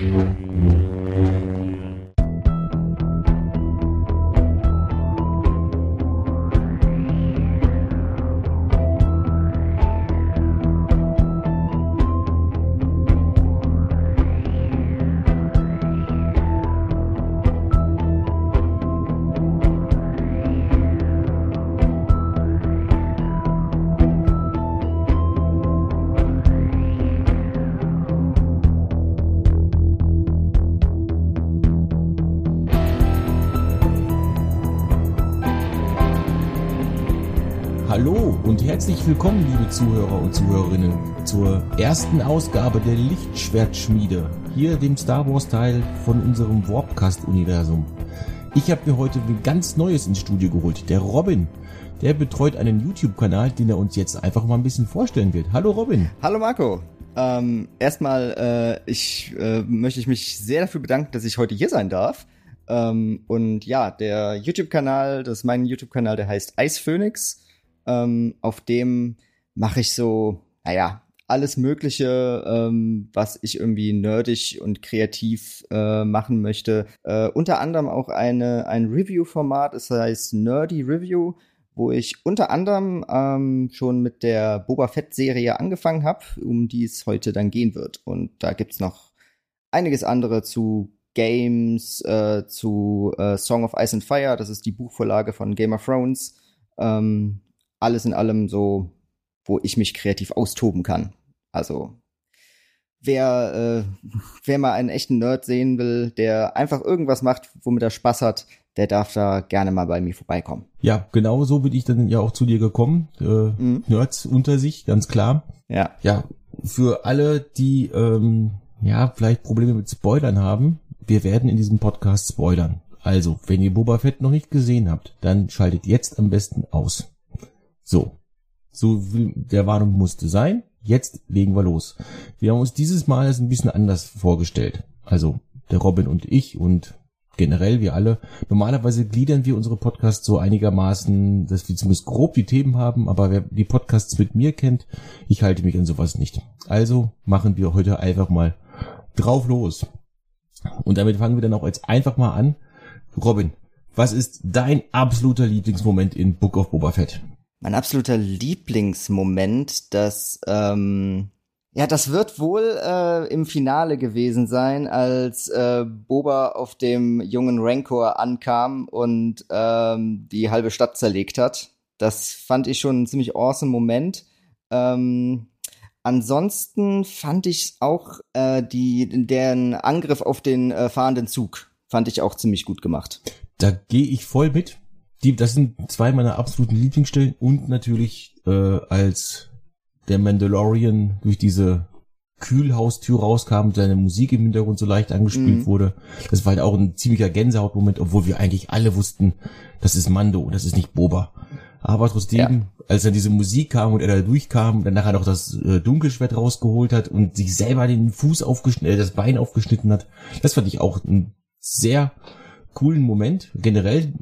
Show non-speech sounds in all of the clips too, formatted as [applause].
Hallo herzlich willkommen, liebe Zuhörer und Zuhörerinnen, zur ersten Ausgabe der Lichtschwertschmiede, hier dem Star Wars Teil von unserem Warpcast-Universum. Ich habe mir heute ein ganz Neues ins Studio geholt, der Robin. Der betreut einen YouTube-Kanal, den er uns jetzt einfach mal ein bisschen vorstellen wird. Hallo Robin. Hallo Marco. Ähm, erstmal äh, ich, äh, möchte ich mich sehr dafür bedanken, dass ich heute hier sein darf. Ähm, und ja, der YouTube-Kanal, das ist mein YouTube-Kanal, der heißt Ice Phoenix. Ähm, auf dem mache ich so, naja, alles Mögliche, ähm, was ich irgendwie nerdig und kreativ äh, machen möchte. Äh, unter anderem auch eine, ein Review-Format, es heißt Nerdy Review, wo ich unter anderem ähm, schon mit der Boba Fett-Serie angefangen habe, um die es heute dann gehen wird. Und da gibt's noch einiges andere zu Games, äh, zu äh, Song of Ice and Fire, das ist die Buchvorlage von Game of Thrones. Ähm, alles in allem so, wo ich mich kreativ austoben kann. Also wer, äh, wer mal einen echten Nerd sehen will, der einfach irgendwas macht, womit er Spaß hat, der darf da gerne mal bei mir vorbeikommen. Ja, genau so bin ich dann ja auch zu dir gekommen. Äh, mhm. Nerds unter sich, ganz klar. Ja. Ja, für alle, die ähm, ja vielleicht Probleme mit Spoilern haben, wir werden in diesem Podcast spoilern. Also, wenn ihr Boba Fett noch nicht gesehen habt, dann schaltet jetzt am besten aus. So. So will, der Warnung musste sein. Jetzt legen wir los. Wir haben uns dieses Mal ein bisschen anders vorgestellt. Also der Robin und ich und generell wir alle. Normalerweise gliedern wir unsere Podcasts so einigermaßen, dass wir zumindest grob die Themen haben, aber wer die Podcasts mit mir kennt, ich halte mich an sowas nicht. Also machen wir heute einfach mal drauf los. Und damit fangen wir dann auch jetzt einfach mal an. Robin, was ist dein absoluter Lieblingsmoment in Book of Boba Fett? Mein absoluter Lieblingsmoment, das, ähm, ja, das wird wohl äh, im Finale gewesen sein, als äh, Boba auf dem jungen Rancor ankam und ähm, die halbe Stadt zerlegt hat. Das fand ich schon ein ziemlich awesome Moment. Ähm, ansonsten fand ich auch äh, die, deren Angriff auf den äh, fahrenden Zug fand ich auch ziemlich gut gemacht. Da gehe ich voll mit die, das sind zwei meiner absoluten Lieblingsstellen und natürlich äh, als der Mandalorian durch diese Kühlhaustür rauskam und seine Musik im Hintergrund so leicht angespielt mhm. wurde. Das war halt auch ein ziemlicher Gänsehautmoment, obwohl wir eigentlich alle wussten, das ist Mando, das ist nicht Boba. Aber trotzdem, ja. als dann diese Musik kam und er da durchkam und dann nachher noch das äh, Dunkelschwert rausgeholt hat und sich selber den Fuß aufgeschnitten, äh, das Bein aufgeschnitten hat, das fand ich auch einen sehr coolen Moment. Generell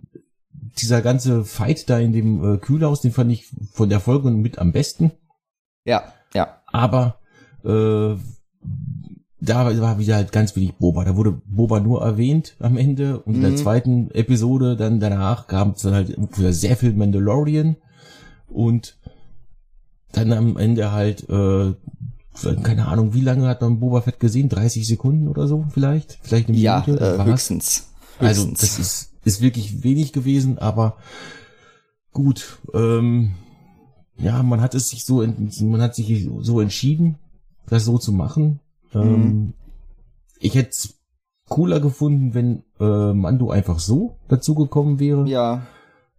dieser ganze Fight da in dem äh, Kühlhaus, den fand ich von der Folge mit am besten. Ja, ja. Aber äh, da war wieder halt ganz wenig Boba. Da wurde Boba nur erwähnt am Ende und mhm. in der mhm. zweiten Episode dann danach gab es dann halt sehr viel Mandalorian und dann am Ende halt äh, keine Ahnung, wie lange hat man Boba Fett gesehen? 30 Sekunden oder so vielleicht? Vielleicht eine Minute? Ja, äh, höchstens. höchstens. Also das ist ist wirklich wenig gewesen, aber gut, ähm, ja, man hat es sich so, man hat sich so entschieden, das so zu machen. Mhm. Ähm, ich hätte es cooler gefunden, wenn äh, Mando einfach so dazugekommen wäre. Ja.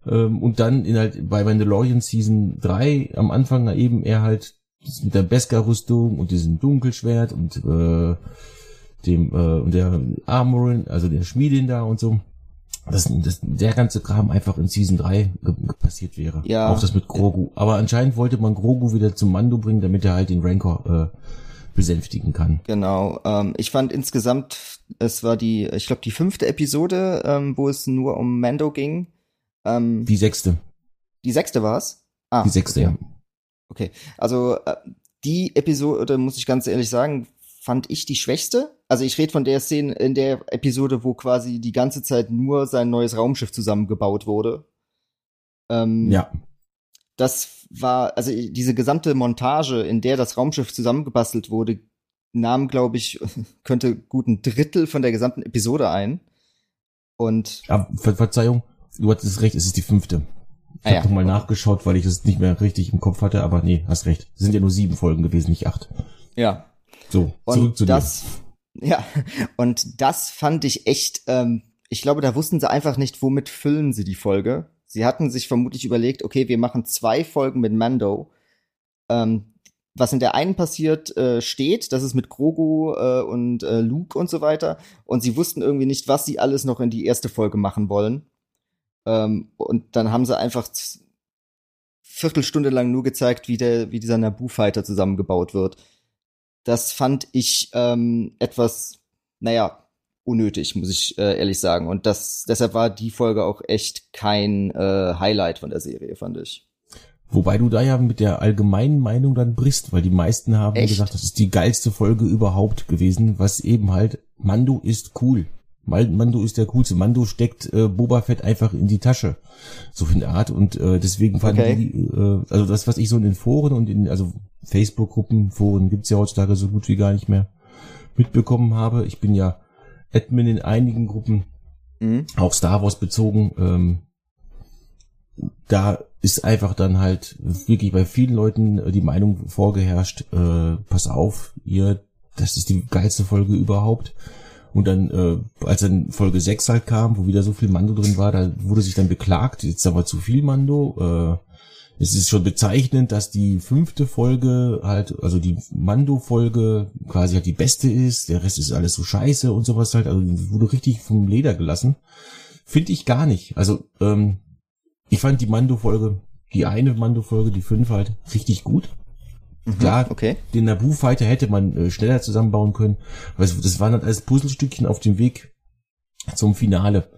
Ähm, und dann in halt bei Mandalorian Season 3 am Anfang eben er halt mit der Beskar-Rüstung und diesem Dunkelschwert und äh, dem äh, und der Armorin, also der Schmiedin da und so dass, dass der ganze Kram einfach in Season 3 passiert wäre. Ja. Auch das mit Grogu. Aber anscheinend wollte man Grogu wieder zum Mando bringen, damit er halt den Rancor äh, besänftigen kann. Genau. Ähm, ich fand insgesamt, es war die, ich glaube, die fünfte Episode, ähm, wo es nur um Mando ging. Ähm, die sechste. Die sechste war es? Ah, die sechste, okay. ja. Okay. Also äh, die Episode, muss ich ganz ehrlich sagen, fand ich die schwächste also ich rede von der Szene in der Episode, wo quasi die ganze Zeit nur sein neues Raumschiff zusammengebaut wurde. Ähm, Ja. das war, also diese gesamte Montage, in der das Raumschiff zusammengebastelt wurde, nahm, glaube ich, [laughs] könnte gut ein Drittel von der gesamten Episode ein. Und Ah, Ver Verzeihung, du hattest recht, es ist die fünfte. Ich Ah, habe ja. noch mal nachgeschaut, weil ich es nicht mehr richtig im Kopf hatte, aber nee, hast recht. Es sind ja nur sieben Folgen gewesen, nicht acht. ja, So, zurück und zu das, ja, und das fand ich echt, ähm, ich glaube, da wussten sie einfach nicht, womit füllen sie die Folge. Sie hatten sich vermutlich überlegt, okay, wir machen zwei Folgen mit Mando. Ähm, was in der einen passiert, äh, steht, das ist mit Grogu äh, und äh, Luke und so weiter. Und sie wussten irgendwie nicht, was sie alles noch in die erste Folge machen wollen. Ähm, und dann haben sie einfach Viertelstunde lang nur gezeigt, wie der, wie dieser Naboo-Fighter zusammengebaut wird. Das fand ich ähm, etwas, naja, unnötig, muss ich äh, ehrlich sagen. Und das, deshalb war die Folge auch echt kein äh, Highlight von der Serie, fand ich. Wobei du da ja mit der allgemeinen Meinung dann brichst, weil die meisten haben Echt? gesagt, das ist die geilste Folge überhaupt gewesen, was eben halt, Mando ist cool. Mando ist der coolste. Mando steckt äh, Boba Fett einfach in die Tasche. So in der Art. Und äh, deswegen fanden Okay. die, äh, also das, was ich so in den Foren und in, also Facebook-Gruppen, Foren gibt's ja heutzutage so gut wie gar nicht mehr mitbekommen habe. Ich bin ja Admin in einigen Gruppen, Mhm. auch Star Wars bezogen, ähm, da ist einfach dann halt wirklich bei vielen Leuten äh, die Meinung vorgeherrscht, äh, pass auf, ihr, das ist die geilste Folge überhaupt. Und dann, äh, als dann Folge 6 halt kam, wo wieder so viel Mando drin war, da wurde sich dann beklagt, jetzt aber zu viel Mando. Äh, es ist schon bezeichnend, dass die fünfte Folge halt, also die Mando-Folge quasi halt die beste ist, der Rest ist alles so scheiße und sowas halt, also wurde richtig vom Leder gelassen. Finde ich gar nicht. Also, ähm, ich fand die Mando-Folge, die eine Mando-Folge, die fünf halt, richtig gut. Klar, Okay. den Naboo-Fighter hätte man äh, schneller zusammenbauen können. Weil es- das waren dann alles Puzzlestückchen auf dem Weg zum Finale.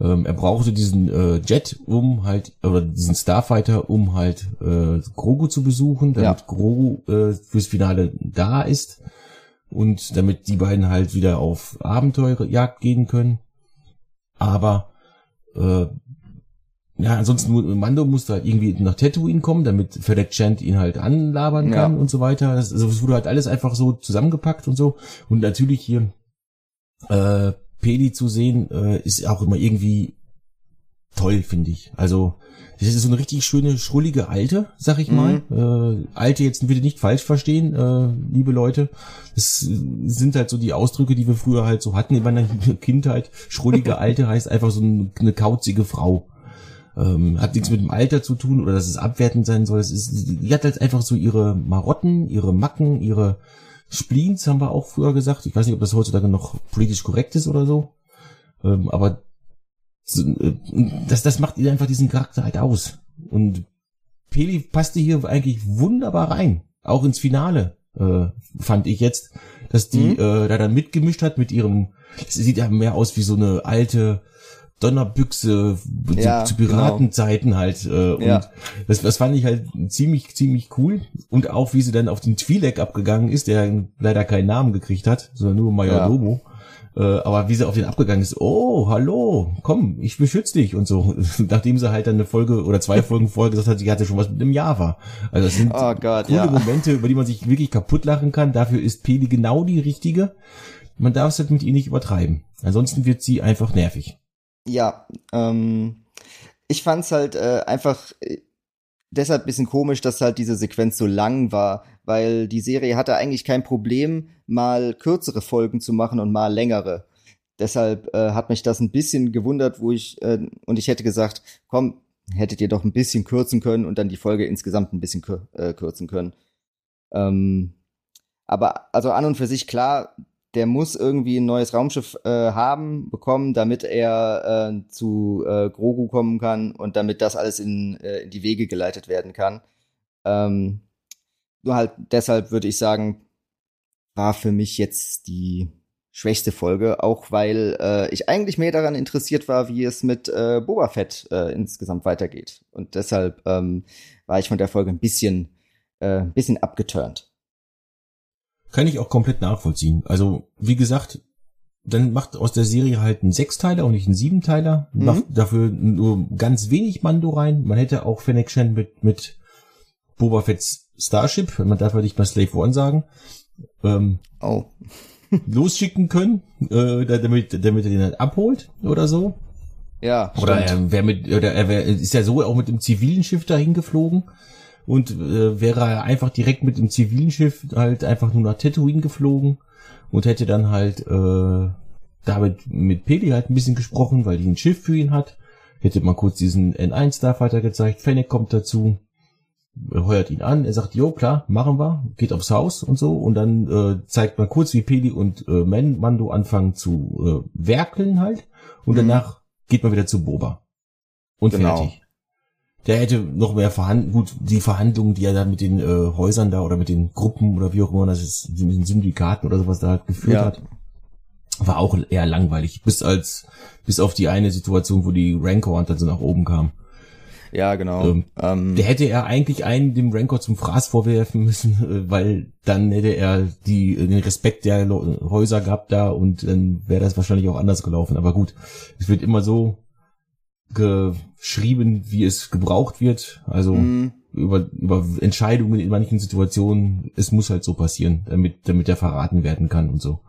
Ähm, er brauchte diesen äh, Jet, um halt, oder diesen Starfighter, um halt äh, Grogu zu besuchen, damit Ja. Grogu äh, fürs Finale da ist und damit die beiden halt wieder auf Abenteurjagd gehen können. Aber äh, ja, ansonsten Mando musste halt irgendwie nach Tatooine kommen, damit Fennec Chant ihn halt anlabern Ja. kann und so weiter. Das, also es wurde halt alles einfach so zusammengepackt und so. Und natürlich hier äh, Peli zu sehen, äh, ist auch immer irgendwie toll, finde ich. Also das ist so eine richtig schöne, schrullige Alte, sag ich mal. Äh, Alte jetzt bitte nicht falsch verstehen, äh, liebe Leute. Das sind halt so die Ausdrücke, die wir früher halt so hatten in meiner [laughs] Kindheit. Schrullige [laughs] Alte heißt einfach so ein- eine kauzige Frau. Ähm, hat nichts mit dem Alter zu tun oder dass es abwertend sein soll. Es ist, die hat halt einfach so ihre Marotten, ihre Macken, ihre Spleens, haben wir auch früher gesagt. Ich weiß nicht, ob das heutzutage noch politisch korrekt ist oder so. Ähm, aber äh, das, das macht ihr einfach diesen Charakter halt aus. Und Peli passte hier eigentlich wunderbar rein. Auch ins Finale, äh, fand ich jetzt, dass die Mhm. äh, da dann mitgemischt hat mit ihrem, es sieht ja mehr aus wie so eine alte Donnerbüchse zu, Ja, zu Piratenzeiten halt. Äh, und Ja. das, das fand ich halt ziemlich, ziemlich cool. Und auch wie sie dann auf den Twi'lek abgegangen ist, der leider keinen Namen gekriegt hat, sondern nur Major Ja. Äh, aber wie sie auf den abgegangen ist, oh, hallo, komm, ich beschütze dich und so. [laughs] Nachdem sie halt dann eine Folge oder zwei Folgen vorher gesagt hat, sie hatte schon was mit einem Java. Also das sind Oh Gott, coole ja. Momente, über die man sich wirklich kaputt lachen kann. Dafür ist Peli genau die richtige. Man darf es halt mit ihr nicht übertreiben. Ansonsten wird sie einfach nervig. Ja, ähm, ich fand's halt äh, einfach äh, deshalb bisschen komisch, dass halt diese Sequenz so lang war, weil die Serie hatte eigentlich kein Problem, mal kürzere Folgen zu machen und mal längere. Deshalb äh, hat mich das ein bisschen gewundert, wo ich äh, und ich hätte gesagt, komm, hättet ihr doch ein bisschen kürzen können und dann die Folge insgesamt ein bisschen kür äh, kürzen können. Ähm, aber also an und für sich klar, der muss irgendwie ein neues Raumschiff äh, haben, bekommen, damit er äh, zu äh, Grogu kommen kann und damit das alles in, äh, in die Wege geleitet werden kann. Ähm, nur halt deshalb würde ich sagen, war für mich jetzt die schwächste Folge, auch weil äh, ich eigentlich mehr daran interessiert war, wie es mit äh, Boba Fett insgesamt weitergeht. Und deshalb ähm, war ich von der Folge ein bisschen, bisschen abgeturnt. Kann ich auch komplett nachvollziehen. Also, wie gesagt, dann macht aus der Serie halt einen Sechsteiler und nicht einen Siebenteiler. Mhm. Macht dafür nur ganz wenig Mando rein. Man hätte auch Fennec Shen mit, mit Boba Fett's Starship, man darf ja nicht mal Slave One sagen, ähm, oh. [laughs] losschicken können, äh, damit, damit er den halt abholt oder so. Ja. Oder er wäre mit, oder er wär, ist ja so auch mit dem zivilen Schiff dahin geflogen und äh, wäre er einfach direkt mit dem zivilen Schiff halt einfach nur nach Tatooine geflogen und hätte dann halt äh, damit mit Peli halt ein bisschen gesprochen, weil die ein Schiff für ihn hat. Hätte mal kurz diesen N1 Starfighter gezeigt, Fennec kommt dazu, heuert ihn an, er sagt, jo, klar, machen wir, geht aufs Haus und so und dann äh, zeigt man kurz, wie Peli und äh, Mando anfangen zu äh, werkeln halt und mhm. danach geht man wieder zu Boba. Und genau. fertig. Der hätte noch mehr verhandeln, gut, die Verhandlungen, die er da mit den äh, Häusern da oder mit den Gruppen oder wie auch immer das ist, mit den Syndikaten oder sowas da halt geführt ja. hat, war auch eher langweilig, bis als, bis auf die eine Situation, wo die Rancor dann so nach oben kam. Ja, genau. Ähm, ähm, der hätte er eigentlich einen dem Rancor zum Fraß vorwerfen müssen, äh, [laughs] weil dann hätte er die, den Respekt der Häuser gehabt da und dann wäre das wahrscheinlich auch anders gelaufen. Aber gut, es wird immer so geschrieben, wie es gebraucht wird. Also mhm. über, über Entscheidungen in manchen Situationen, es muss halt so passieren, damit, damit er verraten werden kann und so.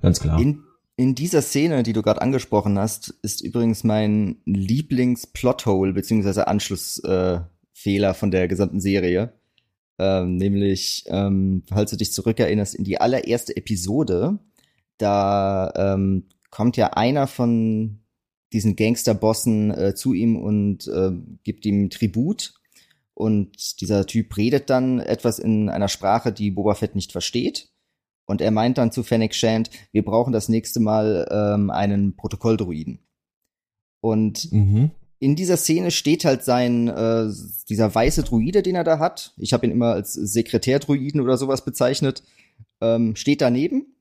Ganz klar. In in dieser Szene, die du gerade angesprochen hast, ist übrigens mein Lieblings-Plothole beziehungsweise Anschlussfehler äh, von der gesamten Serie. Ähm, nämlich, ähm, falls du dich zurückerinnerst, in die allererste Episode, da ähm, kommt ja einer von diesen Gangsterbossen äh, zu ihm und äh, gibt ihm Tribut. Und dieser Typ redet dann etwas in einer Sprache, die Boba Fett nicht versteht. Und er meint dann zu Fennec Shand, wir brauchen das nächste Mal ähm, einen Protokolldruiden. Und mhm. in dieser Szene steht halt sein, äh, dieser weiße Druide, den er da hat. Ich habe ihn immer als Sekretärdruiden oder sowas bezeichnet. Ähm, steht daneben.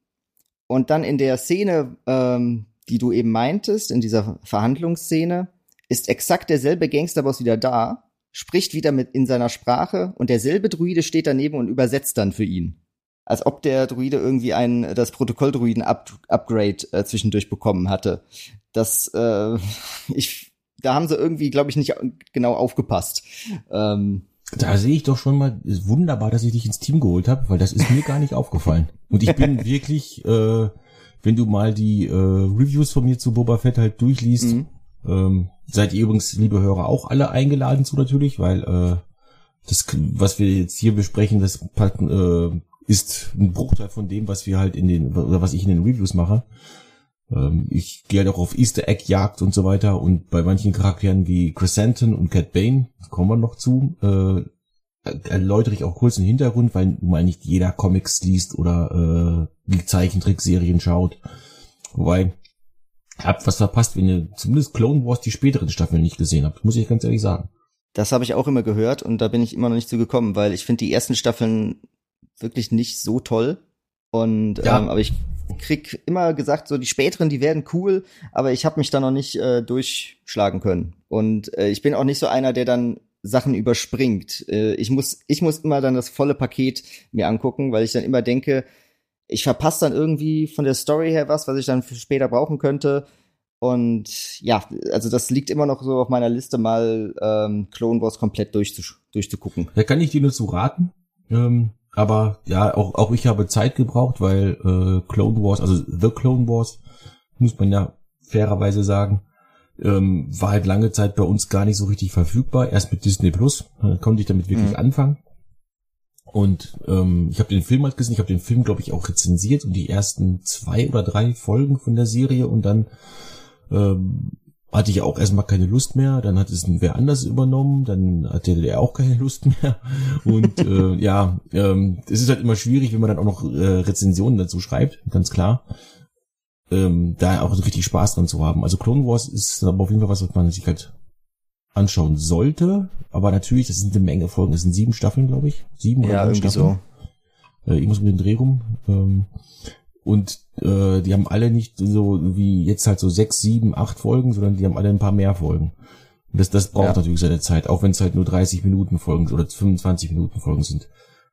Und dann in der Szene, ähm, die du eben meintest, in dieser Verhandlungsszene, ist exakt derselbe Gangsterboss wieder da, spricht wieder mit in seiner Sprache und derselbe Druide steht daneben und übersetzt dann für ihn als ob der Druide irgendwie ein das Protokolldruiden-Upgrade äh, zwischendurch bekommen hatte. Das äh, [laughs] ich da haben sie irgendwie, glaube ich, nicht genau aufgepasst. Ähm, da sehe ich doch schon mal, ist wunderbar, dass ich dich ins Team geholt habe, weil das ist mir gar nicht aufgefallen. Und ich bin [laughs] wirklich, äh, wenn du mal die äh, Reviews von mir zu Boba Fett halt durchliest, mhm. ähm, seid ihr übrigens, liebe Hörer, auch alle eingeladen zu natürlich, weil äh, das, was wir jetzt hier besprechen, das äh, ist ein Bruchteil von dem, was wir halt in den, oder was ich in den Reviews mache. Ähm, ich gehe halt auch auf Easter Egg Jagd und so weiter und bei manchen Charakteren wie Chrysanthemum und Cat Bane, kommen wir noch zu, äh, erläutere ich auch kurz den Hintergrund, weil mal nicht jeder Comics liest oder äh, die Zeichentrickserien schaut. Wobei, habt was verpasst, wenn ihr zumindest Clone Wars die späteren Staffeln nicht gesehen habt, muss ich ganz ehrlich sagen. Das habe ich auch immer gehört und da bin ich immer noch nicht zu gekommen, weil ich finde die ersten Staffeln wirklich nicht so toll. Und ja. ähm, aber ich krieg immer gesagt, so die späteren, die werden cool, aber ich habe mich da noch nicht äh, durchschlagen können. Und äh, ich bin auch nicht so einer, der dann Sachen überspringt. Äh, ich muss ich muss immer dann das volle Paket mir angucken, weil ich dann immer denke, ich verpasse dann irgendwie von der Story her was, was ich dann später brauchen könnte. Und ja, also das liegt immer noch so auf meiner Liste, mal ähm, Clone Wars komplett durchzusch durchzugucken. Da kann ich dir nur zu raten. Ähm, aber ja, auch, auch ich habe Zeit gebraucht, weil äh, Clone Wars, also The Clone Wars, muss man ja fairerweise sagen, ähm, war halt lange Zeit bei uns gar nicht so richtig verfügbar. Erst mit Disney Plus äh, konnte ich damit wirklich mhm. anfangen. Und ähm, ich habe den Film halt gesehen, ich habe den Film, glaube ich, auch rezensiert und die ersten zwei oder drei Folgen von der Serie und dann ähm, hatte ich auch erstmal keine Lust mehr, dann hat es wer anders übernommen, dann hatte der auch keine [laughs] Lust mehr. Und äh, ja, ähm, es ist halt immer schwierig, wenn man dann auch noch äh, Rezensionen dazu schreibt, ganz klar. Ähm, da auch richtig Spaß dran zu haben. Also Clone Wars ist aber auf jeden Fall was, was man sich halt anschauen sollte. Aber natürlich, das sind eine Menge Folgen. Das sind sieben Staffeln, glaube ich. Sieben oder ja, irgendwie Staffeln. so. Äh, ich muss mit dem Dreh rum. Ähm, und äh, die haben alle nicht so wie jetzt halt so sechs, sieben, acht Folgen, sondern die haben alle ein paar mehr Folgen. Und das, das braucht ja. natürlich seine Zeit, auch wenn es halt nur 30 Minuten Folgen oder 25 Minuten Folgen sind.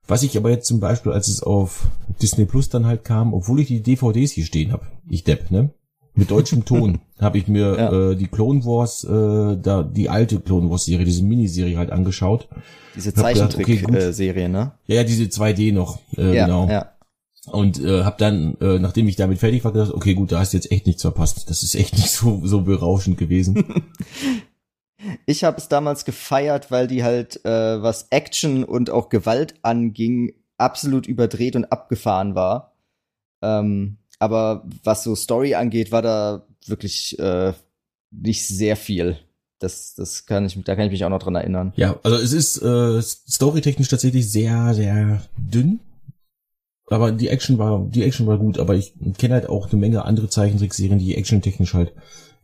Was ich aber jetzt zum Beispiel, als es auf Disney Plus dann halt kam, obwohl ich die DVDs hier stehen habe, ich Depp, ne? Mit deutschem Ton [laughs] habe ich mir Ja. äh, die Clone Wars, äh, da die alte Clone Wars Serie, diese Miniserie halt angeschaut. Diese gedacht, okay. Zeichentrick-Serie, ne? Ja, ja, diese 2D noch, äh, ja, genau. ja. Und äh, habe dann, äh, nachdem ich damit fertig war, gedacht, okay, gut, da hast du jetzt echt nichts verpasst. Das ist echt nicht so so berauschend gewesen. [laughs] Ich habe es damals gefeiert, weil die halt, äh, was Action und auch Gewalt anging, absolut überdreht und abgefahren war. Ähm, aber was so Story angeht, war da wirklich äh, nicht sehr viel. Das, das kann ich, da kann ich mich auch noch dran erinnern. ja, also es ist äh, storytechnisch tatsächlich sehr, sehr dünn. Aber die Action war, die Action war gut, aber ich kenne halt auch eine Menge andere Zeichentrickserien, die actiontechnisch halt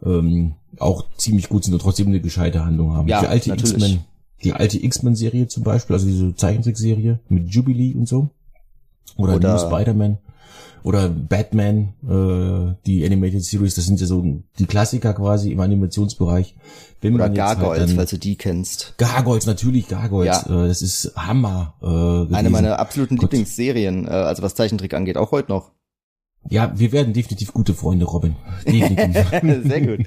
ähm, auch ziemlich gut sind und trotzdem eine gescheite Handlung haben. Ja, die alte. X-Men, die alte X-Men-Serie zum Beispiel, also diese Zeichentrickserie mit Jubilee und so. Oder, Oder- New Spider-Man. Oder Batman, äh, die Animated Series, das sind ja so die Klassiker quasi im Animationsbereich. Wenn Oder man halt Gargoyles, dann- falls du die kennst. Gargoyles, natürlich Gargoyles. Ja. Äh, das ist Hammer. Äh, gewesen. Eine meiner absoluten Gott. Lieblingsserien, äh, also was Zeichentrick angeht, auch heute noch. Ja, wir werden definitiv gute Freunde, Robin. Definitiv. [laughs] Sehr gut.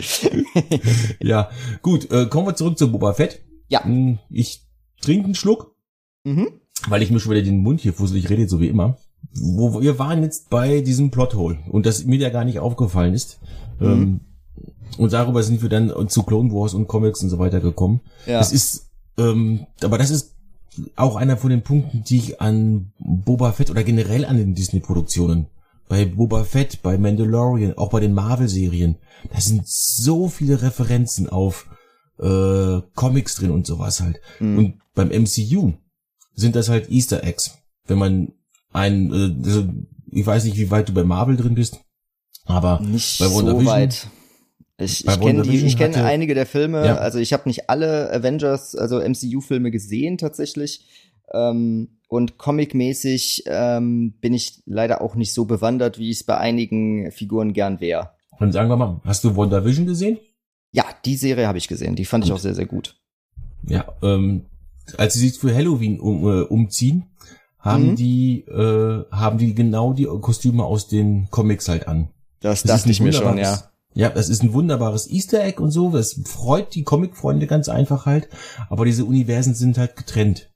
[laughs] ja, gut. Äh, kommen wir zurück zu Boba Fett. Ja. Hm, Ich trinke einen Schluck, mhm. weil ich mir schon wieder den Mund hier fusselig rede, so wie immer. Wo wir waren jetzt bei diesem Plothole und das mir ja gar nicht aufgefallen ist. Mhm. Ähm, und darüber sind wir dann zu Clone Wars und Comics und so weiter gekommen. Ja. Das ist, ähm, aber das ist auch einer von den Punkten, die ich an Boba Fett oder generell an den Disney-Produktionen, bei Boba Fett, bei Mandalorian, auch bei den Marvel-Serien, da sind so viele Referenzen auf äh, Comics drin und sowas halt. Mhm. Und beim MCU sind das halt Easter Eggs. Wenn man ein, äh, also ich weiß nicht, wie weit du bei Marvel drin bist, aber Nicht bei so WandaVision- weit. Ich, ich kenne hatte- einige der Filme, Ja. also ich habe nicht alle Avengers, also MCU-Filme gesehen tatsächlich. Ähm, und comicmäßig ähm, bin ich leider auch nicht so bewandert, wie ich es bei einigen Figuren gern wäre. dann sagen wir mal, hast du WandaVision gesehen? Ja, die Serie habe ich gesehen, die fand ich Gut. auch sehr, sehr gut. Ja, ähm, als sie sich für Halloween um, äh, umziehen, haben Mhm. die äh, haben die genau die Kostüme aus den Comics halt an. Das, Das dachte ist ich mir schon, ja. Ja, das ist ein wunderbares Easter Egg und so. Das freut die Comic-Freunde ganz einfach halt. Aber diese Universen sind halt getrennt.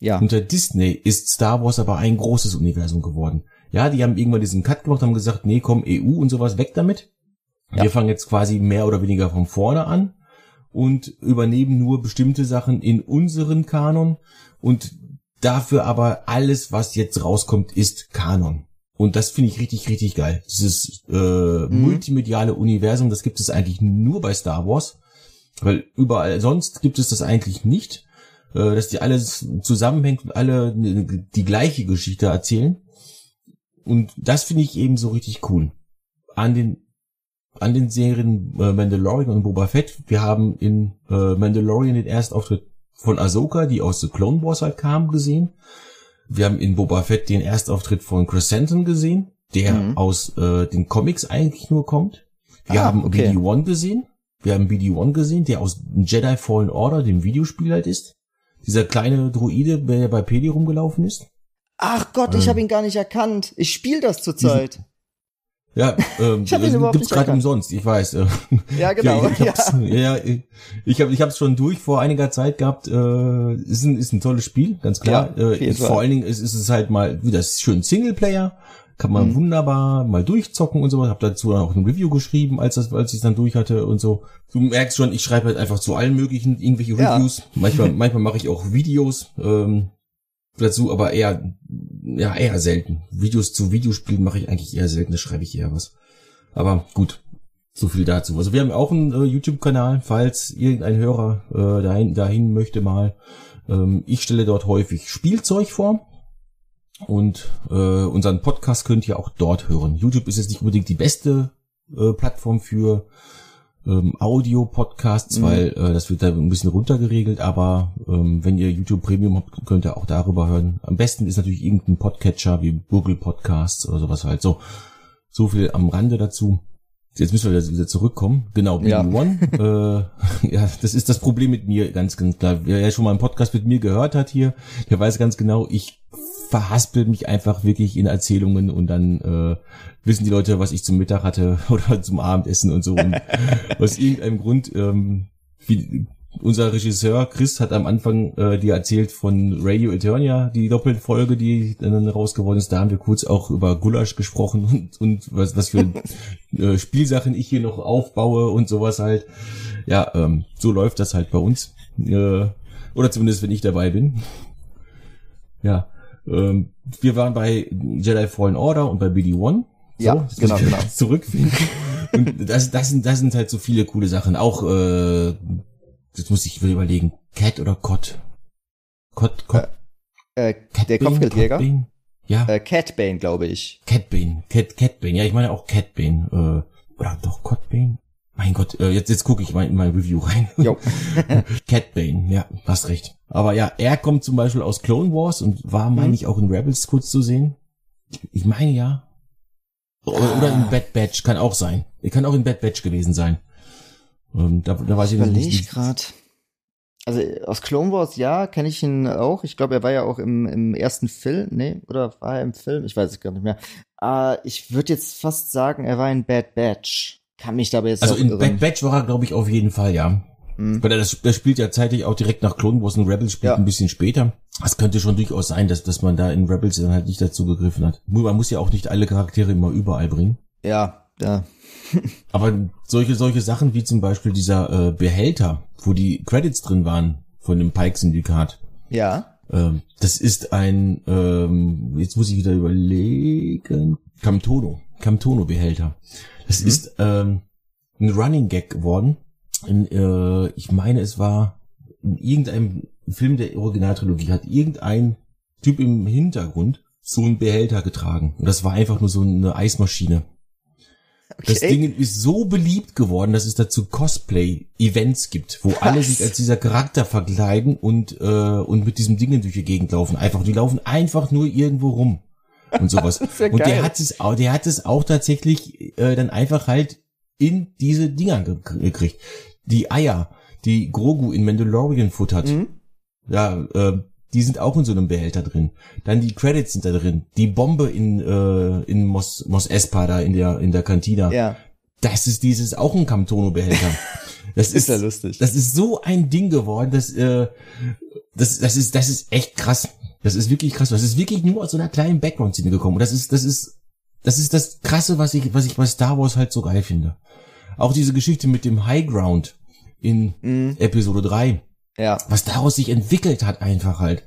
Ja, Unter Disney ist Star Wars aber ein großes Universum geworden. Ja, die haben irgendwann diesen Cut gemacht, haben gesagt, nee, komm, EU und sowas weg damit. Ja. Wir fangen jetzt quasi mehr oder weniger von vorne an und übernehmen nur bestimmte Sachen in unseren Kanon und dafür aber alles, was jetzt rauskommt, ist Kanon. Und das finde ich richtig, richtig geil. Dieses äh, multimediale Universum, das gibt es eigentlich nur bei Star Wars. Weil überall sonst gibt es das eigentlich nicht, äh, dass die alles zusammenhängt und alle die gleiche Geschichte erzählen. Und das finde ich eben so richtig cool. An den an den Serien äh, Mandalorian und Boba Fett. Wir haben in äh, Mandalorian den Erstauftritt von Ahsoka, die aus The Clone Wars halt kam, gesehen. Wir haben in Boba Fett den Erstauftritt von Crescenton gesehen, der Mhm. aus äh, den Comics eigentlich nur kommt. Wir Ah, haben okay. BD-1 gesehen. Wir haben BD-1 gesehen, der aus Jedi Fallen Order, dem Videospiel halt ist. Dieser kleine Druide, der bei Peli rumgelaufen ist. Ach Gott, ich Ähm. habe ihn gar nicht erkannt. Ich spiele das zurzeit. Ja, [laughs] ähm, Ich hab ihn das überhaupt gibt's gerade umsonst, ich weiß. äh. Ja, [laughs] genau. Ja, ich, ich hab's, [laughs] ja. ich habe ich hab's schon durch vor einiger Zeit gehabt. Äh, ist ein ist ein tolles Spiel, ganz klar. Ja, äh, vor allen Dingen ist, ist es halt mal wieder schön Singleplayer, kann man Mhm. wunderbar mal durchzocken und so. Hab dazu auch ein Review geschrieben, als das als ich dann durch hatte und so. Du merkst schon, ich schreibe halt einfach zu allen möglichen irgendwelche Ja. Reviews. Manchmal [laughs] manchmal mache ich auch Videos. Ähm, dazu, aber eher, ja, eher selten. Videos zu Videospielen mache ich eigentlich eher selten, da schreibe ich eher was. Aber gut, so viel dazu. Also wir haben auch einen äh, YouTube-Kanal, falls irgendein Hörer äh, dahin, dahin möchte mal. Ähm, ich stelle dort häufig Spielzeug vor. Und äh, unseren Podcast könnt ihr auch dort hören. YouTube ist jetzt nicht unbedingt die beste äh, Plattform für ähm, Audio-Podcasts, Mhm. weil äh, das wird da ein bisschen runtergeregelt, aber ähm, wenn ihr YouTube Premium habt, könnt ihr auch darüber hören. Am besten ist natürlich irgendein Podcatcher wie Google Podcasts oder sowas halt. So, so viel am Rande dazu. Jetzt müssen wir wieder zurückkommen. Genau, Ja. BD1. [laughs] äh, [laughs] ja, das ist das Problem mit mir, ganz, ganz klar. Wer ja schon mal einen Podcast mit mir gehört hat hier, der weiß ganz genau, ich verhaspel mich einfach wirklich in Erzählungen und dann äh, wissen die Leute, was ich zum Mittag hatte [laughs] oder zum Abendessen und so. Und aus irgendeinem Grund, ähm, wie, unser Regisseur Chris hat am Anfang äh, dir erzählt von Radio Eternia, die Doppelfolge, die dann raus geworden ist. Da haben wir kurz auch über Gulasch gesprochen und, und was, was für [laughs] äh, Spielsachen ich hier noch aufbaue und sowas halt. Ja, ähm, so läuft das halt bei uns. Äh, oder zumindest, wenn ich dabei bin. Ja, ähm, wir waren bei Jedi Fallen Order und bei BD-1. Ja, jetzt genau, genau. [laughs] Zurückfinden. und das, das, sind, das sind halt so viele coole Sachen. Auch, äh, jetzt muss ich überlegen, Cat oder Cot? Cot, Cot, Äh, Cat der Kopfgeldjäger? Cotbane? Ja, Äh, Catbane, glaube ich. Catbane, Cat, Catbane. Ja, ich meine auch Catbane. Äh, oder doch Cotbane? Mein Gott, äh, jetzt, jetzt gucke ich mal in mein Review rein. Jo. [laughs] Catbane, ja, hast recht. Aber ja, er kommt zum Beispiel aus Clone Wars und war, meine Mhm. ich, auch in Rebels kurz zu sehen. Ich meine ja. Oder, oder in Bad Batch, kann auch sein. Er kann auch in Bad Batch gewesen sein. Ähm, da, da weiß ich noch Überlege nicht. ich gerade. Also aus Clone Wars, ja, kenne ich ihn auch. Ich glaube, er war ja auch im, im ersten Film. Nee, oder war er im Film? Ich weiß es gar nicht mehr. Äh, ich würde jetzt fast sagen, er war in Bad Batch. Kann mich dabei jetzt Also in irren. Bad Batch war er, glaube ich, auf jeden Fall, ja. Mhm. Weil das, das spielt ja zeitlich auch direkt nach Clone Wars und Rebels spielt Ja. ein bisschen später. Das könnte schon durchaus sein, dass, dass man da in Rebels dann halt nicht dazu gegriffen hat. Man muss ja auch nicht alle Charaktere immer überall bringen. Ja, ja. [laughs] Aber solche, solche Sachen wie zum Beispiel dieser äh, Behälter, wo die Credits drin waren von dem Pike-Syndikat, Ja. ähm, das ist ein, ähm, jetzt muss ich wieder überlegen, Camtono, Camtono-Behälter. Das Mhm. ist ähm, ein Running Gag geworden. In, äh, ich meine, es war in irgendeinem Film der Originaltrilogie, hat irgendein Typ im Hintergrund so einen Behälter getragen. Und das war einfach nur so eine Eismaschine. Das Okay. Ding ist so beliebt geworden, dass es dazu Cosplay-Events gibt, wo alle sich als dieser Charakter verkleiden und, äh, und mit diesem Dingen durch die Gegend laufen. Einfach, die laufen einfach nur irgendwo rum und sowas. [laughs] ja und der hat es auch, der hat es auch tatsächlich äh, dann einfach halt in diese Dinger ge gekriegt. Die Eier, die Grogu in Mandalorian futtert. Mhm. Ja, äh, die sind auch in so einem Behälter drin. Dann die Credits sind da drin. Die Bombe in äh, in Mos, Mos Espa da in der in der Kantina. Ja. Das ist dieses auch ein Camtono Behälter. [laughs] Das Ist ist ja lustig. Das ist so ein Ding geworden, dass äh, das das ist das ist echt krass. Das ist wirklich krass. Das ist wirklich nur aus so einer kleinen Background Szene gekommen. Und das ist das ist das ist das krasse, was ich was ich bei Star Wars halt so geil finde. Auch diese Geschichte mit dem High Ground in Mhm. Episode 3 Ja. was daraus sich entwickelt hat einfach halt,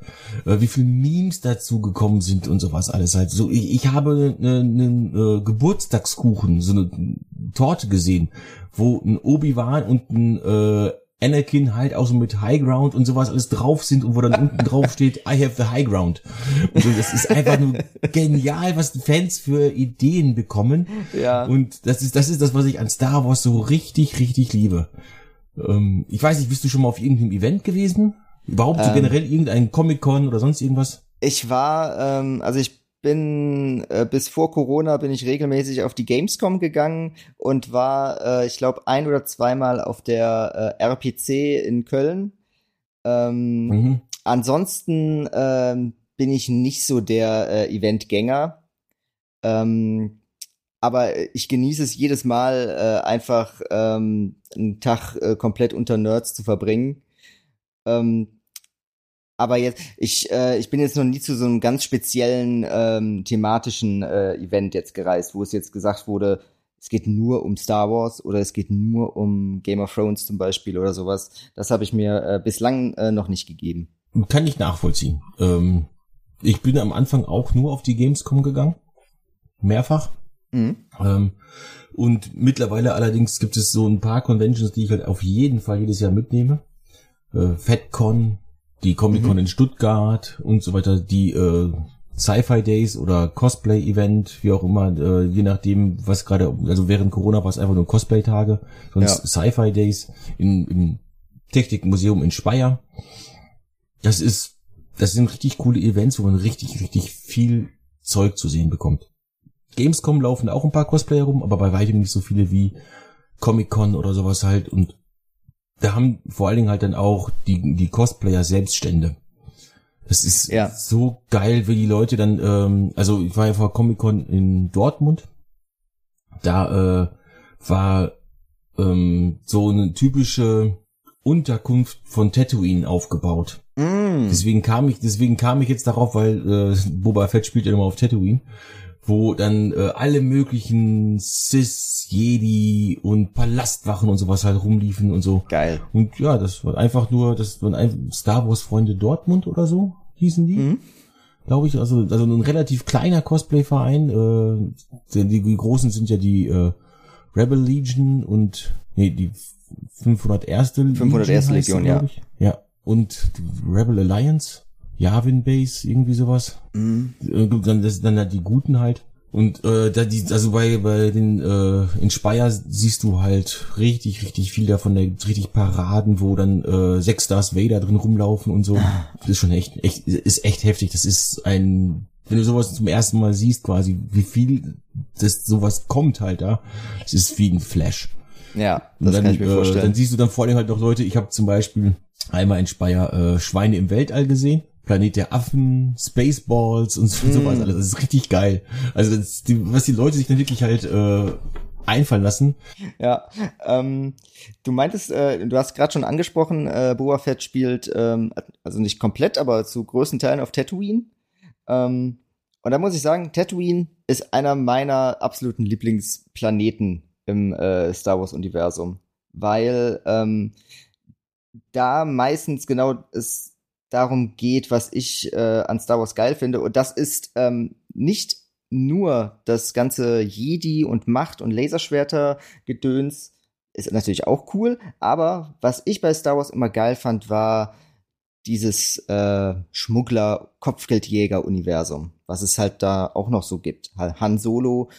äh, wie viel Memes dazu gekommen sind und sowas alles halt. So, ich, ich habe einen äh, Geburtstagskuchen, so eine Torte gesehen, wo ein Obi-Wan und ein äh, Anakin halt auch so mit High Ground und sowas alles drauf sind und wo dann unten drauf [laughs] steht, I have the High Ground. Und so, das ist einfach nur genial, was die Fans für Ideen bekommen. Ja. Und das ist, das ist das, was ich an Star Wars so richtig, richtig liebe. Ähm, ich weiß nicht, bist du schon mal auf irgendeinem Event gewesen? Überhaupt so Ähm. generell irgendein Comic-Con oder sonst irgendwas? Ich war, ähm, also ich bin äh, bis vor Corona bin ich regelmäßig auf die Gamescom gegangen und war, äh, ich glaube, ein oder zweimal auf der äh, RPC in Köln. Ähm, Mhm. Ansonsten ähm, bin ich nicht so der äh, Eventgänger. Ähm, aber ich genieße es jedes Mal äh, einfach ähm, einen Tag äh, komplett unter Nerds zu verbringen. Ähm, aber jetzt, ich, äh, ich bin jetzt noch nie zu so einem ganz speziellen ähm, thematischen äh, Event jetzt gereist, wo es jetzt gesagt wurde, es geht nur um Star Wars oder es geht nur um Game of Thrones zum Beispiel oder sowas. Das habe ich mir äh, bislang äh, noch nicht gegeben. Kann ich nachvollziehen. Ähm, ich bin am Anfang auch nur auf die Gamescom gegangen. Mehrfach. Mhm. Ähm, und mittlerweile allerdings gibt es so ein paar Conventions, die ich halt auf jeden Fall jedes Jahr mitnehme. Äh, FedCon, die Comic-Con Mhm. in Stuttgart und so weiter, die äh, Sci-Fi Days oder Cosplay-Event, wie auch immer, äh, je nachdem, was gerade, also während Corona war es einfach nur Cosplay-Tage, sonst Ja. Sci-Fi Days in, im Technikmuseum in Speyer. Das ist, das sind richtig coole Events, wo man richtig, richtig viel Zeug zu sehen bekommt. Gamescom laufen auch ein paar Cosplayer rum, aber bei weitem nicht so viele wie Comic-Con oder sowas halt. Und da haben vor allen Dingen halt dann auch die, die Cosplayer Selbststände. Das ist ja. so geil, wie die Leute dann, ähm, also ich war ja vor Comic-Con in Dortmund. Da äh, war ähm, so eine typische Unterkunft von Tatooine aufgebaut. Mm. Deswegen kam ich, deswegen kam ich jetzt darauf, weil äh, Boba Fett spielt ja immer auf Tatooine wo dann äh, alle möglichen Sis, Jedi und Palastwachen und sowas halt rumliefen und so. Geil. Und ja, das war einfach nur, das waren ein Star Wars Freunde Dortmund oder so hießen die. Mhm. Glaube ich, also also ein relativ kleiner Cosplay-Verein. Äh, die, die großen sind ja die äh, Rebel Legion und nee, die 501. 501. Legion, Legion ja. Ja, und Rebel Alliance. Yavin Base, irgendwie sowas. Mhm. Dann, das, dann halt die Guten halt. Und äh, da die, also bei bei den äh, in Speyer siehst du halt richtig richtig viel davon, der richtig Paraden, wo dann äh, sechs Stars Vader drin rumlaufen und so. Das ist schon echt echt ist echt heftig. Das ist ein wenn du sowas zum ersten Mal siehst, quasi wie viel das sowas kommt halt da. Es ist wie ein Flash. Ja, das dann, kann ich mir vorstellen. Äh, dann siehst du dann vor allem halt noch Leute. Ich habe zum Beispiel einmal in Speyer äh, Schweine im Weltall gesehen. Planet der Affen, Spaceballs und so, mm. sowas alles. Das ist richtig geil. Also das, die, was die Leute sich dann wirklich halt äh, einfallen lassen. Ja, ähm, du meintest, äh, du hast gerade schon angesprochen, äh, Boba Fett spielt, ähm, also nicht komplett, aber zu größten Teilen auf Tatooine. Ähm, und da muss ich sagen, Tatooine ist einer meiner absoluten Lieblingsplaneten im äh, Star Wars Universum, weil ähm, da meistens genau es darum geht, was ich äh, an Star Wars geil finde. Und das ist ähm, nicht nur das ganze Jedi und Macht und Laserschwerter-Gedöns, ist natürlich auch cool. Aber was ich bei Star Wars immer geil fand, war dieses äh, Schmuggler-Kopfgeldjäger-Universum, was es halt da auch noch so gibt. Han Solo,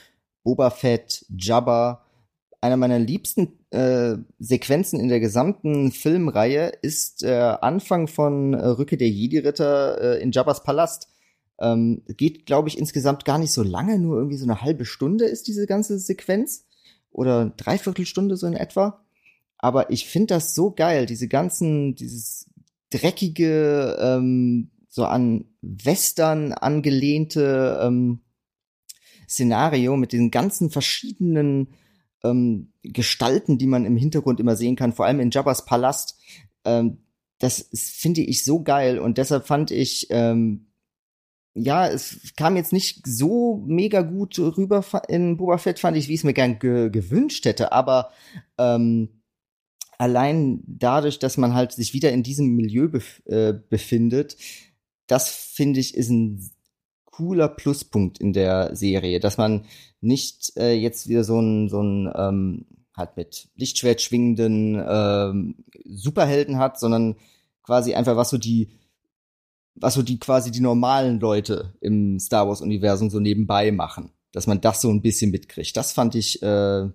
Boba Fett, Jabba, einer meiner liebsten äh, Sequenzen in der gesamten Filmreihe ist äh, Anfang von äh, Rücke der Jedi-Ritter äh, in Jabba's Palast. Ähm, geht, glaube ich, insgesamt gar nicht so lange, nur irgendwie so eine halbe Stunde ist diese ganze Sequenz. Oder Dreiviertelstunde so in etwa. Aber ich finde das so geil, diese ganzen, dieses dreckige, ähm, so an Western angelehnte ähm, Szenario mit den ganzen verschiedenen ähm, Gestalten, die man im Hintergrund immer sehen kann, vor allem in Jabba's Palast. Ähm, das finde ich so geil und deshalb fand ich, ähm, ja, es kam jetzt nicht so mega gut rüber in Boba Fett, fand ich, wie ich es mir gern ge gewünscht hätte, aber ähm, allein dadurch, dass man halt sich wieder in diesem Milieu bef äh, befindet, das finde ich ist ein cooler Pluspunkt in der Serie, dass man nicht äh, jetzt wieder so ein, so ein ähm, halt mit Lichtschwert schwingenden ähm, Superhelden hat, sondern quasi einfach was so die was so die quasi die normalen Leute im Star Wars Universum so nebenbei machen, dass man das so ein bisschen mitkriegt. Das fand ich äh,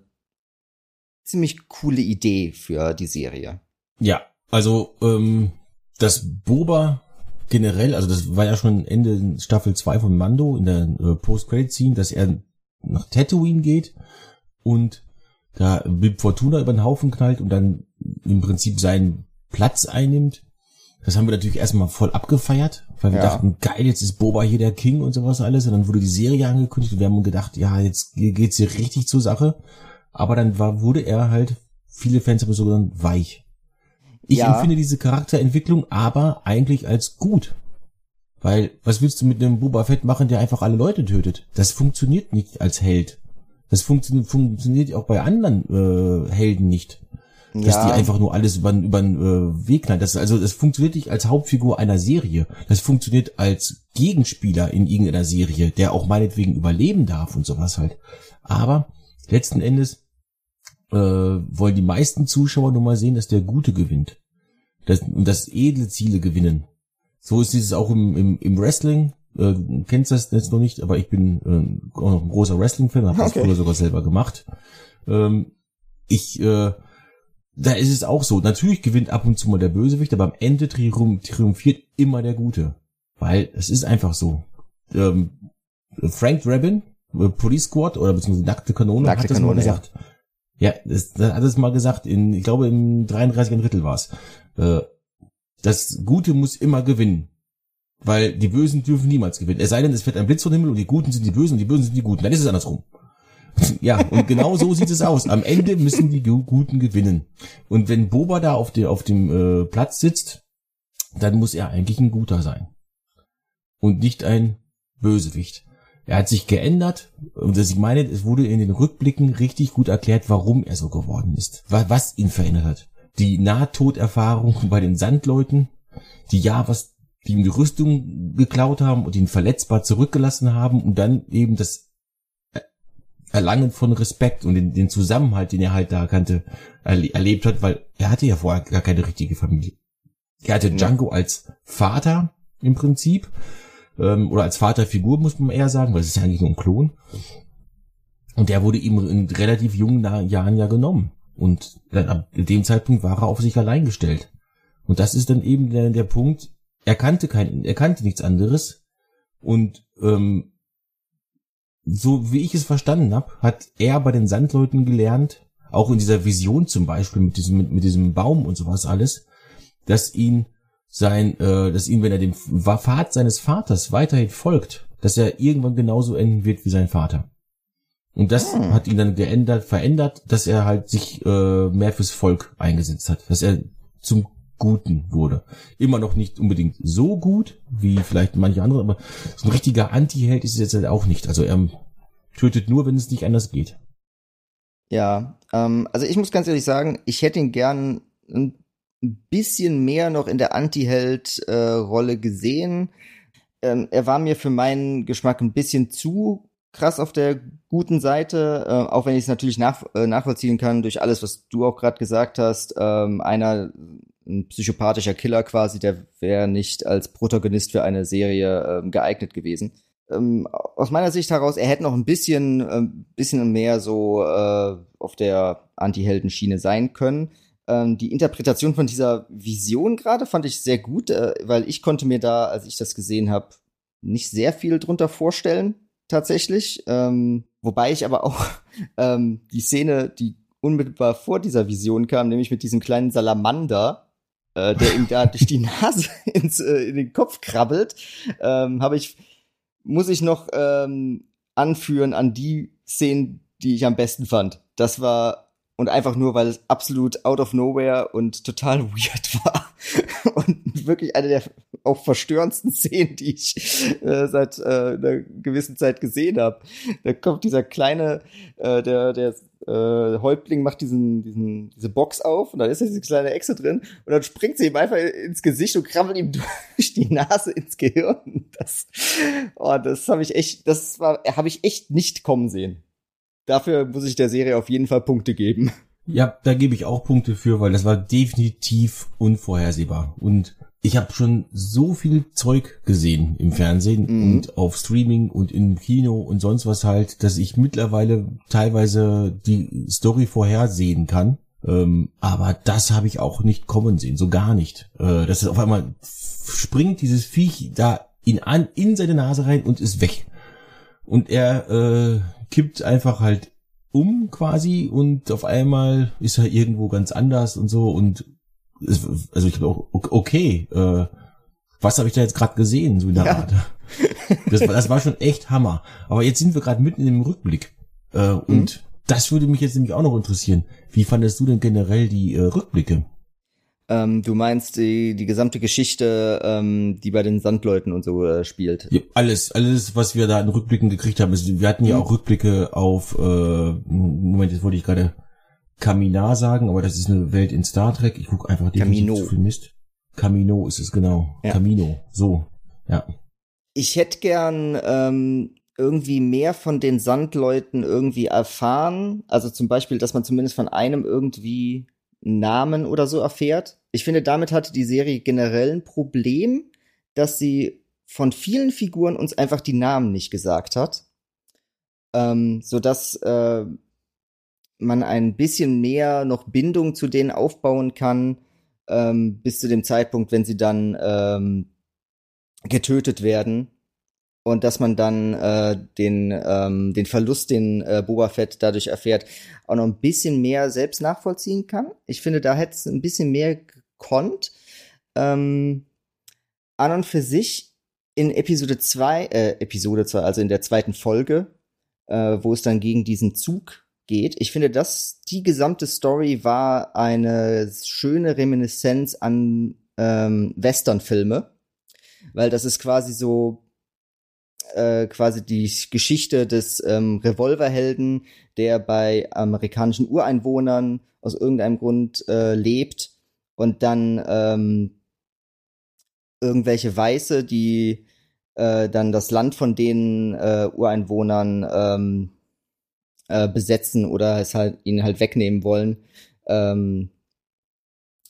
ziemlich coole Idee für die Serie. Ja, also ähm, das Boba generell, also das war ja schon Ende Staffel 2 von Mando in der äh, Post-Credit-Scene, dass er nach Tatooine geht und da Bib Fortuna über den Haufen knallt und dann im Prinzip seinen Platz einnimmt. Das haben wir natürlich erstmal voll abgefeiert, weil wir ja. dachten, geil, jetzt ist Boba hier der King und sowas alles. Und dann wurde die Serie angekündigt und wir haben gedacht, ja, jetzt geht's hier richtig zur Sache. Aber dann war, wurde er halt, viele Fans haben es so genannt, weich. Ich ja. empfinde diese Charakterentwicklung aber eigentlich als gut. Weil, was willst du mit einem Boba Fett machen, der einfach alle Leute tötet? Das funktioniert nicht als Held. Das funktio funktioniert auch bei anderen äh, Helden nicht. Dass ja. die einfach nur alles über, über den äh, Weg knallen. Das, also das funktioniert nicht als Hauptfigur einer Serie. Das funktioniert als Gegenspieler in irgendeiner Serie, der auch meinetwegen überleben darf und sowas halt. Aber letzten Endes äh, wollen die meisten Zuschauer nur mal sehen, dass der Gute gewinnt. Das, und dass edle Ziele gewinnen. So ist es auch im, im, im Wrestling. Äh, kennst das jetzt noch nicht, aber ich bin äh, auch noch ein großer Wrestling-Fan, habe das früher sogar selber gemacht. Ähm, ich, äh, da ist es auch so. Natürlich gewinnt ab und zu mal der Bösewicht, aber am Ende triumphiert immer der Gute. Weil es ist einfach so. Ähm, Frank Drabin, äh, Police Squad oder beziehungsweise Nackte Kanone Nackte hat das Kanone, mal gesagt. Ja, das, das hat es mal gesagt, in, ich glaube im 33. Drittel war's. Äh, das Gute muss immer gewinnen. Weil die Bösen dürfen niemals gewinnen. Es sei denn, es fährt ein Blitz vom Himmel und die Guten sind die Bösen und die Bösen sind die Guten. Dann ist es andersrum. [laughs] ja, und genau so sieht es aus. Am Ende müssen die Guten gewinnen. Und wenn Boba da auf, dem auf dem äh, Platz sitzt, dann muss er eigentlich ein Guter sein. Und nicht ein Bösewicht. Er hat sich geändert und ich meine, es wurde in den Rückblicken richtig gut erklärt, warum er so geworden ist. Was ihn verändert hat. Die Nahtoderfahrung [laughs] bei den Sandleuten, die ja was, die ihm die Rüstung geklaut haben und ihn verletzbar zurückgelassen haben und dann eben das Erlangen von Respekt und den, den Zusammenhalt, den er halt da kannte, erle erlebt hat, weil er hatte ja vorher gar keine richtige Familie. Er hatte Django als Vater im Prinzip ähm, oder als Vaterfigur muss man eher sagen, weil es ist ja eigentlich nur ein Klon. Und der wurde ihm in relativ jungen Jahren ja genommen. Und dann ab dem Zeitpunkt war er auf sich allein gestellt. Und das ist dann eben der, der Punkt, er kannte kein, er kannte nichts anderes. Und ähm, so wie ich es verstanden habe, hat er bei den Sandleuten gelernt, auch in dieser Vision zum Beispiel mit diesem, mit, mit diesem Baum und sowas alles, dass ihn sein, äh, dass ihn, wenn er dem Pfad seines Vaters weiterhin folgt, dass er irgendwann genauso enden wird wie sein Vater. Und das hm. hat ihn dann geändert, verändert, dass er halt sich äh, mehr fürs Volk eingesetzt hat, dass er zum Guten wurde. Immer noch nicht unbedingt so gut wie vielleicht manche andere, aber so ein richtiger Anti-Held ist es jetzt halt auch nicht. Also er tötet nur, wenn es nicht anders geht. Ja, ähm, also ich muss ganz ehrlich sagen, ich hätte ihn gern ein bisschen mehr noch in der Anti-Held-Rolle äh, gesehen. Ähm, er war mir für meinen Geschmack ein bisschen zu krass auf der guten Seite, äh, auch wenn ich es natürlich nach, äh, nachvollziehen kann durch alles, was du auch gerade gesagt hast. Ähm, einer ein psychopathischer Killer quasi, der wäre nicht als Protagonist für eine Serie ähm, geeignet gewesen. Ähm, aus meiner Sicht heraus, er hätte noch ein bisschen, ähm, bisschen mehr so äh, auf der Anti-Helden-Schiene sein können. Ähm, die Interpretation von dieser Vision gerade fand ich sehr gut, äh, weil ich konnte mir da, als ich das gesehen habe, nicht sehr viel drunter vorstellen, tatsächlich. Ähm, wobei ich aber auch [laughs] ähm, die Szene, die unmittelbar vor dieser Vision kam, nämlich mit diesem kleinen Salamander, äh, der ihm da [laughs] durch die Nase [laughs] ins, äh, in den Kopf krabbelt, ähm, habe ich, muss ich noch ähm, anführen an die Szenen, die ich am besten fand. Das war und einfach nur, weil es absolut out of nowhere und total [laughs] weird war. und wirklich eine der auch verstörendsten Szenen, die ich äh, seit äh, einer gewissen Zeit gesehen habe. Da kommt dieser kleine, äh, der, der äh, Häuptling macht diesen, diesen, diese Box auf und dann ist da diese kleine Echse drin und dann springt sie ihm einfach ins Gesicht und krabbelt ihm [laughs] durch die Nase ins Gehirn. Das, oh, das habe ich echt, das war, habe ich echt nicht kommen sehen. Dafür muss ich der Serie auf jeden Fall Punkte geben. Ja, da gebe ich auch Punkte für, weil das war definitiv unvorhersehbar. Und ich habe schon so viel Zeug gesehen im Fernsehen mhm. und auf Streaming und im Kino und sonst was halt, dass ich mittlerweile teilweise die Story vorhersehen kann. Ähm, aber das habe ich auch nicht kommen sehen, so gar nicht. Äh, dass es auf einmal springt dieses Viech da in, an, in seine Nase rein und ist weg. Und er äh, kippt einfach halt um quasi und auf einmal ist er irgendwo ganz anders und so und also ich glaube auch, okay, äh, was habe ich da jetzt gerade gesehen, so in der ja. Art. Das, das war schon echt Hammer. Aber jetzt sind wir gerade mitten im Rückblick. Äh, mhm. Und das würde mich jetzt nämlich auch noch interessieren. Wie fandest du denn generell die äh, Rückblicke? Ähm, du meinst die, die gesamte Geschichte, ähm, die bei den Sandleuten und so äh, spielt. Ja, alles, alles, was wir da in Rückblicken gekriegt haben. Also, wir hatten ja mhm. auch Rückblicke auf, äh, Moment, jetzt wollte ich gerade Kaminar sagen, aber das ist eine Welt in Star Trek. Ich gucke einfach die Camino. zu viel Mist. Camino ist es genau. Ja. Camino, so, ja. Ich hätte gern ähm, irgendwie mehr von den Sandleuten irgendwie erfahren. Also zum Beispiel, dass man zumindest von einem irgendwie Namen oder so erfährt. Ich finde, damit hatte die Serie generell ein Problem, dass sie von vielen Figuren uns einfach die Namen nicht gesagt hat. Ähm, so dass äh, man ein bisschen mehr noch Bindung zu denen aufbauen kann, ähm, bis zu dem Zeitpunkt, wenn sie dann ähm, getötet werden. Und dass man dann äh, den, ähm, den Verlust, den äh, Boba Fett dadurch erfährt, auch noch ein bisschen mehr selbst nachvollziehen kann. Ich finde, da hätte es ein bisschen mehr gekonnt. Ähm, an und für sich in Episode 2, äh, Episode 2, also in der zweiten Folge, äh, wo es dann gegen diesen Zug geht. Ich finde, dass die gesamte Story war eine schöne Reminiszenz an ähm, Western-Filme, weil das ist quasi so äh, quasi die Geschichte des ähm, Revolverhelden, der bei amerikanischen Ureinwohnern aus irgendeinem Grund äh, lebt und dann ähm, irgendwelche Weiße, die äh, dann das Land von den äh, Ureinwohnern ähm, äh, besetzen oder es halt ihnen halt wegnehmen wollen, ähm,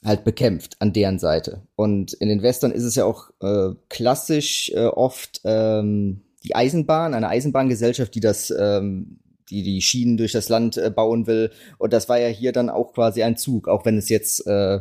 halt bekämpft an deren Seite. Und in den Western ist es ja auch äh, klassisch äh, oft ähm, die Eisenbahn, eine Eisenbahngesellschaft, die das, ähm, die die Schienen durch das Land äh, bauen will. Und das war ja hier dann auch quasi ein Zug, auch wenn es jetzt äh,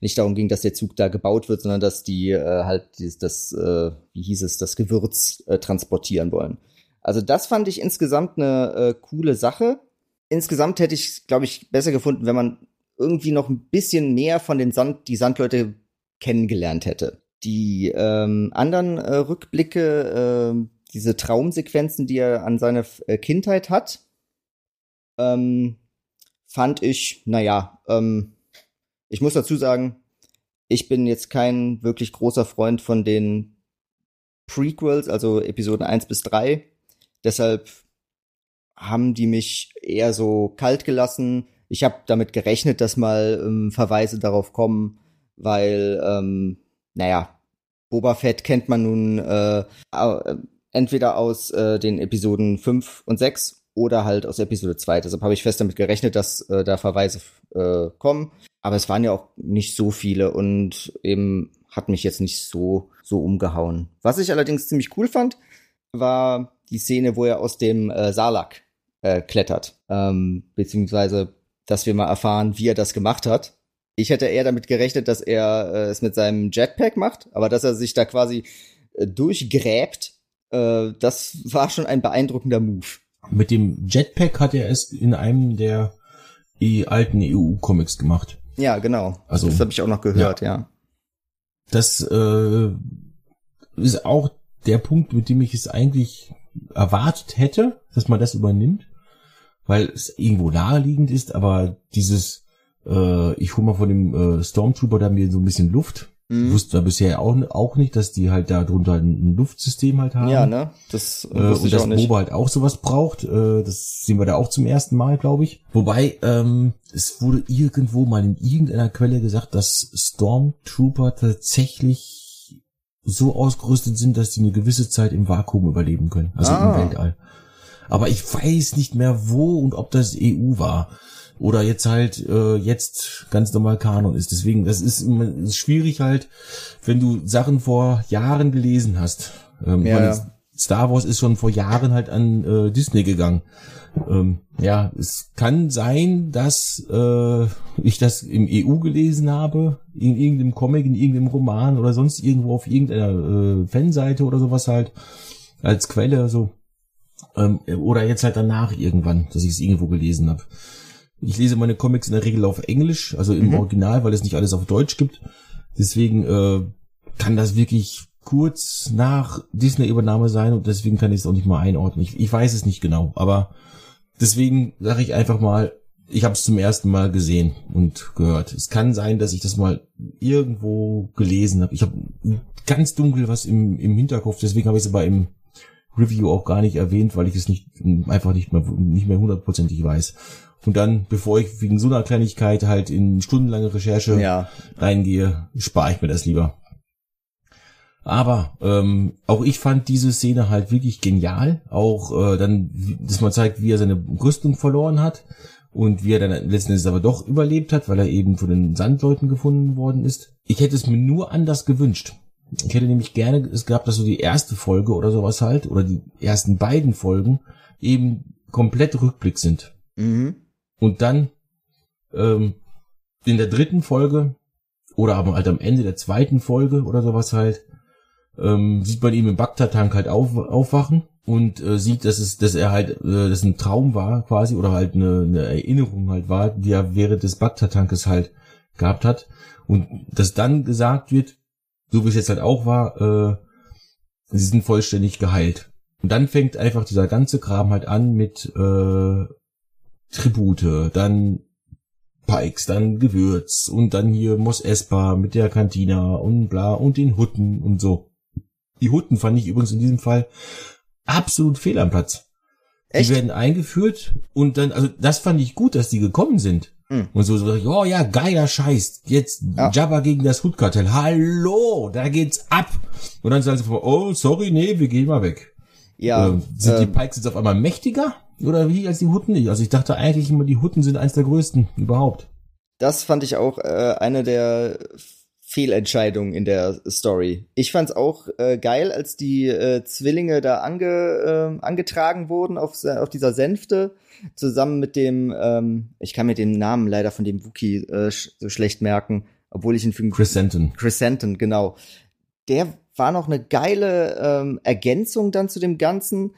nicht darum ging, dass der Zug da gebaut wird, sondern dass die äh, halt dieses, das, äh, wie hieß es, das Gewürz äh, transportieren wollen. Also das fand ich insgesamt eine äh, coole Sache. Insgesamt hätte ich, glaube ich, besser gefunden, wenn man irgendwie noch ein bisschen mehr von den Sand, die Sandleute kennengelernt hätte. Die ähm, anderen äh, Rückblicke, äh, diese Traumsequenzen, die er an seine äh, Kindheit hat, ähm, fand ich, naja, ähm, ich muss dazu sagen, ich bin jetzt kein wirklich großer Freund von den Prequels, also Episoden 1 bis 3. Deshalb haben die mich eher so kalt gelassen. Ich habe damit gerechnet, dass mal ähm, Verweise darauf kommen, weil, ähm, naja, Boba Fett kennt man nun äh, entweder aus äh, den Episoden 5 und 6 oder halt aus Episode 2. Deshalb habe ich fest damit gerechnet, dass äh, da Verweise äh, kommen. Aber es waren ja auch nicht so viele und eben hat mich jetzt nicht so, so umgehauen. Was ich allerdings ziemlich cool fand, war die Szene, wo er aus dem äh, Salak äh, klettert. Ähm, beziehungsweise, dass wir mal erfahren, wie er das gemacht hat. Ich hätte eher damit gerechnet, dass er äh, es mit seinem Jetpack macht, aber dass er sich da quasi äh, durchgräbt äh, das war schon ein beeindruckender Move. Mit dem Jetpack hat er es in einem der e alten EU-Comics gemacht. Ja, genau. Also das habe ich auch noch gehört, ja. ja. Das äh, ist auch der Punkt, mit dem ich es eigentlich erwartet hätte, dass man das übernimmt, weil es irgendwo naheliegend ist, aber dieses äh, ich hole mal von dem äh, Stormtrooper da mir so ein bisschen Luft Mhm. Wusste da bisher auch, auch nicht, dass die halt da drunter ein, Luftsystem halt haben. Ja, ne? Das äh, und ich dass Boba halt auch sowas braucht. Äh, das sehen wir da auch zum ersten Mal, glaube ich. Wobei, ähm, es wurde irgendwo mal in irgendeiner Quelle gesagt, dass Stormtrooper tatsächlich so ausgerüstet sind, dass die eine gewisse Zeit im Vakuum überleben können. Also ah. im Weltall. Aber ich weiß nicht mehr wo und ob das EU war oder jetzt halt äh, jetzt ganz normal Kanon ist. Deswegen, das ist, ist schwierig halt, wenn du Sachen vor Jahren gelesen hast. Ähm, ja. meine, Star Wars ist schon vor Jahren halt an äh, Disney gegangen. Ähm, ja, es kann sein, dass äh, ich das im EU gelesen habe, in irgendeinem Comic, in irgendeinem Roman oder sonst irgendwo auf irgendeiner äh, Fanseite oder sowas halt als Quelle so. Ähm, oder jetzt halt danach irgendwann, dass ich es irgendwo gelesen habe. Ich lese meine Comics in der Regel auf Englisch, also im mhm. Original, weil es nicht alles auf Deutsch gibt. Deswegen äh, kann das wirklich kurz nach Disney-Übernahme sein und deswegen kann ich es auch nicht mal einordnen. Ich, ich weiß es nicht genau, aber deswegen sage ich einfach mal, ich habe es zum ersten Mal gesehen und gehört. Es kann sein, dass ich das mal irgendwo gelesen habe. Ich habe ganz dunkel was im, im Hinterkopf, deswegen habe ich es aber im Review auch gar nicht erwähnt, weil ich es nicht einfach nicht mehr nicht mehr hundertprozentig weiß. Und dann, bevor ich wegen so einer Kleinigkeit halt in stundenlange Recherche ja. reingehe, spare ich mir das lieber. Aber ähm, auch ich fand diese Szene halt wirklich genial. Auch äh, dann, dass man zeigt, wie er seine Rüstung verloren hat und wie er dann letzten Endes aber doch überlebt hat, weil er eben von den Sandleuten gefunden worden ist. Ich hätte es mir nur anders gewünscht. Ich hätte nämlich gerne es gehabt, dass so die erste Folge oder sowas halt, oder die ersten beiden Folgen eben komplett Rückblick sind. Mhm. Und dann ähm, in der dritten Folge oder aber halt am Ende der zweiten Folge oder sowas halt ähm, sieht man ihn im Bagdad-Tank halt auf, aufwachen und äh, sieht, dass es, dass er halt, äh, dass ein Traum war quasi oder halt eine, eine Erinnerung halt war, die er während des Bagdad-Tankes halt gehabt hat und dass dann gesagt wird, so wie es jetzt halt auch war, äh, sie sind vollständig geheilt. Und dann fängt einfach dieser ganze Kram halt an mit äh, Tribute, dann Pikes, dann Gewürz und dann hier Mos Espa mit der Cantina und bla und den Hutten und so. Die Hutten fand ich übrigens in diesem Fall absolut fehl am Platz. Echt? Die werden eingeführt und dann, also das fand ich gut, dass die gekommen sind. Hm. Und so, so, oh ja, geiler Scheiß. Jetzt ja. Jabba gegen das Hutkartell. Hallo, da geht's ab. Und dann sagen sie, oh, sorry, nee, wir gehen mal weg. Ja. Ähm, sind ähm, die Pikes jetzt auf einmal mächtiger? Oder wie als die Hutten nicht? Also ich dachte eigentlich immer, die Hutten sind eins der größten überhaupt. Das fand ich auch äh, eine der Fehlentscheidungen in der Story. Ich fand's auch äh, geil, als die äh, Zwillinge da ange, äh, angetragen wurden auf, auf dieser Sänfte, zusammen mit dem, ähm, ich kann mir den Namen leider von dem Wookie äh, sch so schlecht merken, obwohl ich ihn für Chrysanthemum. Chrysanthemum, genau. Der war noch eine geile ähm, Ergänzung dann zu dem Ganzen.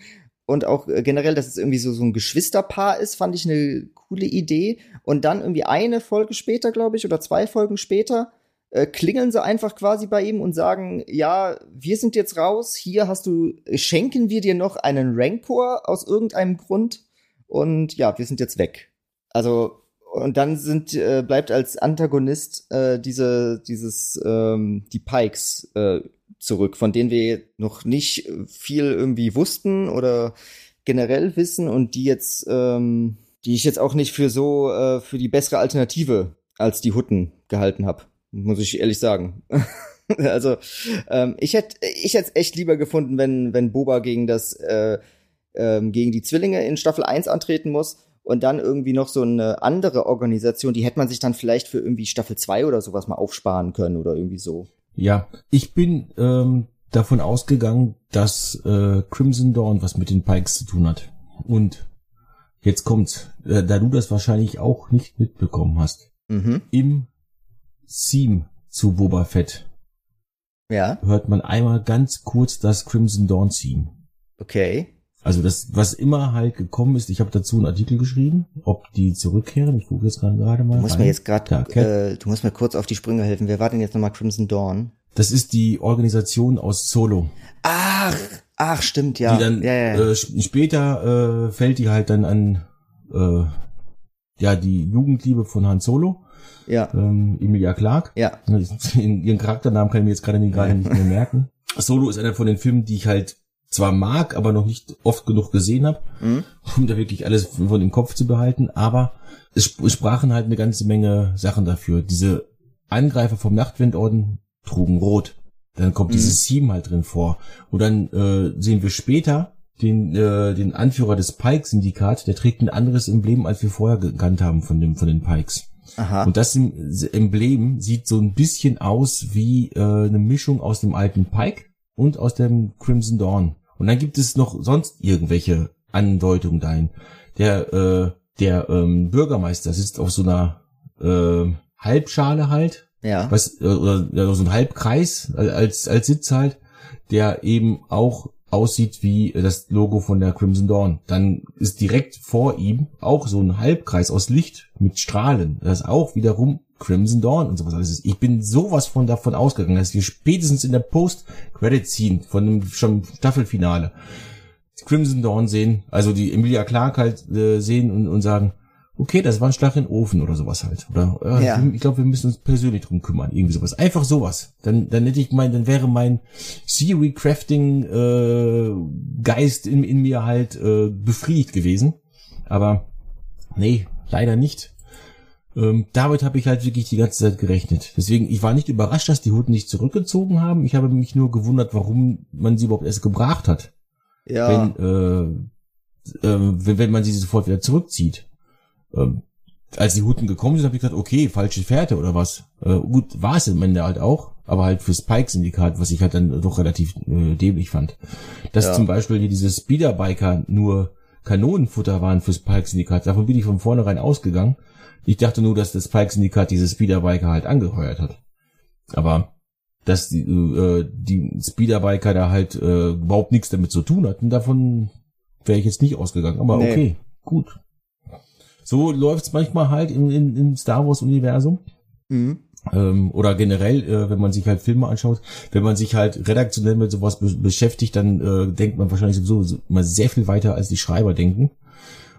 Und auch äh, generell, dass es irgendwie so, so ein Geschwisterpaar ist, fand ich eine coole Idee. Und dann irgendwie eine Folge später, glaube ich, oder zwei Folgen später, äh, klingeln sie einfach quasi bei ihm und sagen, ja, wir sind jetzt raus, hier hast du, schenken wir dir noch einen Rancor aus irgendeinem Grund und ja, wir sind jetzt weg. Also, und dann sind, äh, bleibt als Antagonist äh, diese, dieses, ähm, die Pikes äh, zurück, von denen wir noch nicht viel irgendwie wussten oder generell wissen und die jetzt, ähm, die ich jetzt auch nicht für so äh, für die bessere Alternative als die Hutten gehalten habe, muss ich ehrlich sagen. [laughs] also ähm, ich hätte ich hätte echt lieber gefunden, wenn wenn Boba gegen das äh, ähm, gegen die Zwillinge in Staffel 1 antreten muss und dann irgendwie noch so eine andere Organisation, die hätte man sich dann vielleicht für irgendwie Staffel 2 oder sowas mal aufsparen können oder irgendwie so. Ja, ich bin ähm, davon ausgegangen, dass äh, Crimson Dawn was mit den Pikes zu tun hat. Und jetzt kommt's, äh, da du das wahrscheinlich auch nicht mitbekommen hast. Mhm. Im Theme zu Boba Fett ja. hört man einmal ganz kurz das Crimson Dawn Theme. Okay. Also das, was immer halt gekommen ist, ich habe dazu einen Artikel geschrieben, ob die zurückkehren. Ich gucke jetzt gerade mal. Du musst rein. mir jetzt gerade, äh, du musst mir kurz auf die Sprünge helfen. Wer war denn jetzt nochmal Crimson Dawn? Das ist die Organisation aus Solo. Ach, ach, stimmt, ja. Die dann ja, ja. Äh, später äh, fällt die halt dann an äh, ja die Jugendliebe von Han Solo. Ja. Ähm, Emilia Clark. Ja. [laughs] Ihren Charakternamen kann ich mir jetzt gerade nicht, gerade nicht mehr merken. [laughs] Solo ist einer von den Filmen, die ich halt zwar mag, aber noch nicht oft genug gesehen habe, mhm. um da wirklich alles von dem Kopf zu behalten. Aber es sprachen halt eine ganze Menge Sachen dafür. Diese Angreifer vom Nachtwindorden trugen rot. Dann kommt mhm. dieses Theme halt drin vor. Und dann äh, sehen wir später den, äh, den Anführer des Pike-Syndikat, der trägt ein anderes Emblem, als wir vorher gekannt haben von, dem, von den Pikes. Aha. Und das Emblem sieht so ein bisschen aus wie äh, eine Mischung aus dem alten Pike und aus dem Crimson Dawn. Und dann gibt es noch sonst irgendwelche Andeutungen dahin. Der, äh, der ähm, Bürgermeister sitzt auf so einer äh, Halbschale halt. Ja. Was, äh, oder ja, so ein Halbkreis als, als Sitz halt, der eben auch aussieht wie das Logo von der Crimson Dawn. Dann ist direkt vor ihm auch so ein Halbkreis aus Licht mit Strahlen. Das ist auch wiederum Crimson Dawn und sowas alles ist. Ich bin sowas von davon ausgegangen, dass wir spätestens in der Post-Credit-Scene von dem schon Staffelfinale Crimson Dawn sehen, also die Emilia Clark halt äh, sehen und, und sagen, okay, das war ein Schlag in den Ofen oder sowas halt. Oder äh, ja. ich glaube, wir müssen uns persönlich drum kümmern, irgendwie sowas. Einfach sowas. Dann, dann hätte ich mein, dann wäre mein Theory Crafting äh, Geist in, in mir halt äh, befriedigt gewesen. Aber nee, leider nicht. Ähm, damit habe ich halt wirklich die ganze Zeit gerechnet. Deswegen, ich war nicht überrascht, dass die Hutten nicht zurückgezogen haben. Ich habe mich nur gewundert, warum man sie überhaupt erst gebracht hat. Ja. Wenn, äh, äh, wenn, wenn man sie sofort wieder zurückzieht. Ähm, als die Hutten gekommen sind, habe ich gedacht, okay, falsche Fährte oder was. Äh, gut, war es im Ende halt auch, aber halt fürs Pike-Syndikat, was ich halt dann doch relativ äh, dämlich fand. Dass ja. zum Beispiel diese Speederbiker nur Kanonenfutter waren fürs Pike-Syndikat, davon bin ich von vornherein ausgegangen. Ich dachte nur, dass das Pike-Syndikat dieses Speederbiker halt angeheuert hat. Aber dass die, äh, die Speederbiker da halt äh, überhaupt nichts damit zu tun hatten. Davon wäre ich jetzt nicht ausgegangen. Aber nee. okay, gut. So läuft's manchmal halt im, im, im Star Wars Universum. Mhm. Ähm, oder generell, äh, wenn man sich halt Filme anschaut, wenn man sich halt redaktionell mit sowas be beschäftigt, dann äh, denkt man wahrscheinlich sowieso mal sehr viel weiter, als die Schreiber denken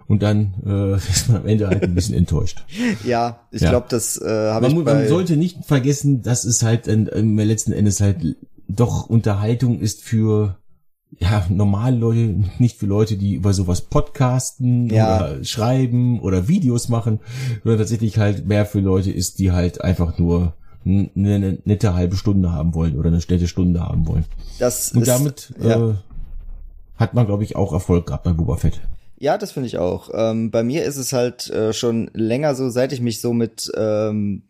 und dann äh, [laughs] ist man am Ende halt ein bisschen enttäuscht. [laughs] Ja, ich ja. glaube, das äh, habe ich bei... Man sollte nicht vergessen, dass es halt im letzten Endes halt doch Unterhaltung ist für ja, normale Leute, nicht für Leute, die über sowas podcasten ja. oder schreiben oder Videos machen, sondern tatsächlich halt mehr für Leute ist, die halt einfach nur eine nette halbe Stunde haben wollen oder eine nette Stunde haben wollen. Das Und ist, damit ja. äh, hat man, glaube ich, auch Erfolg gehabt bei Boba Fett. Ja, das finde ich auch. Ähm, bei mir ist es halt äh, schon länger so, seit ich mich so mit ähm,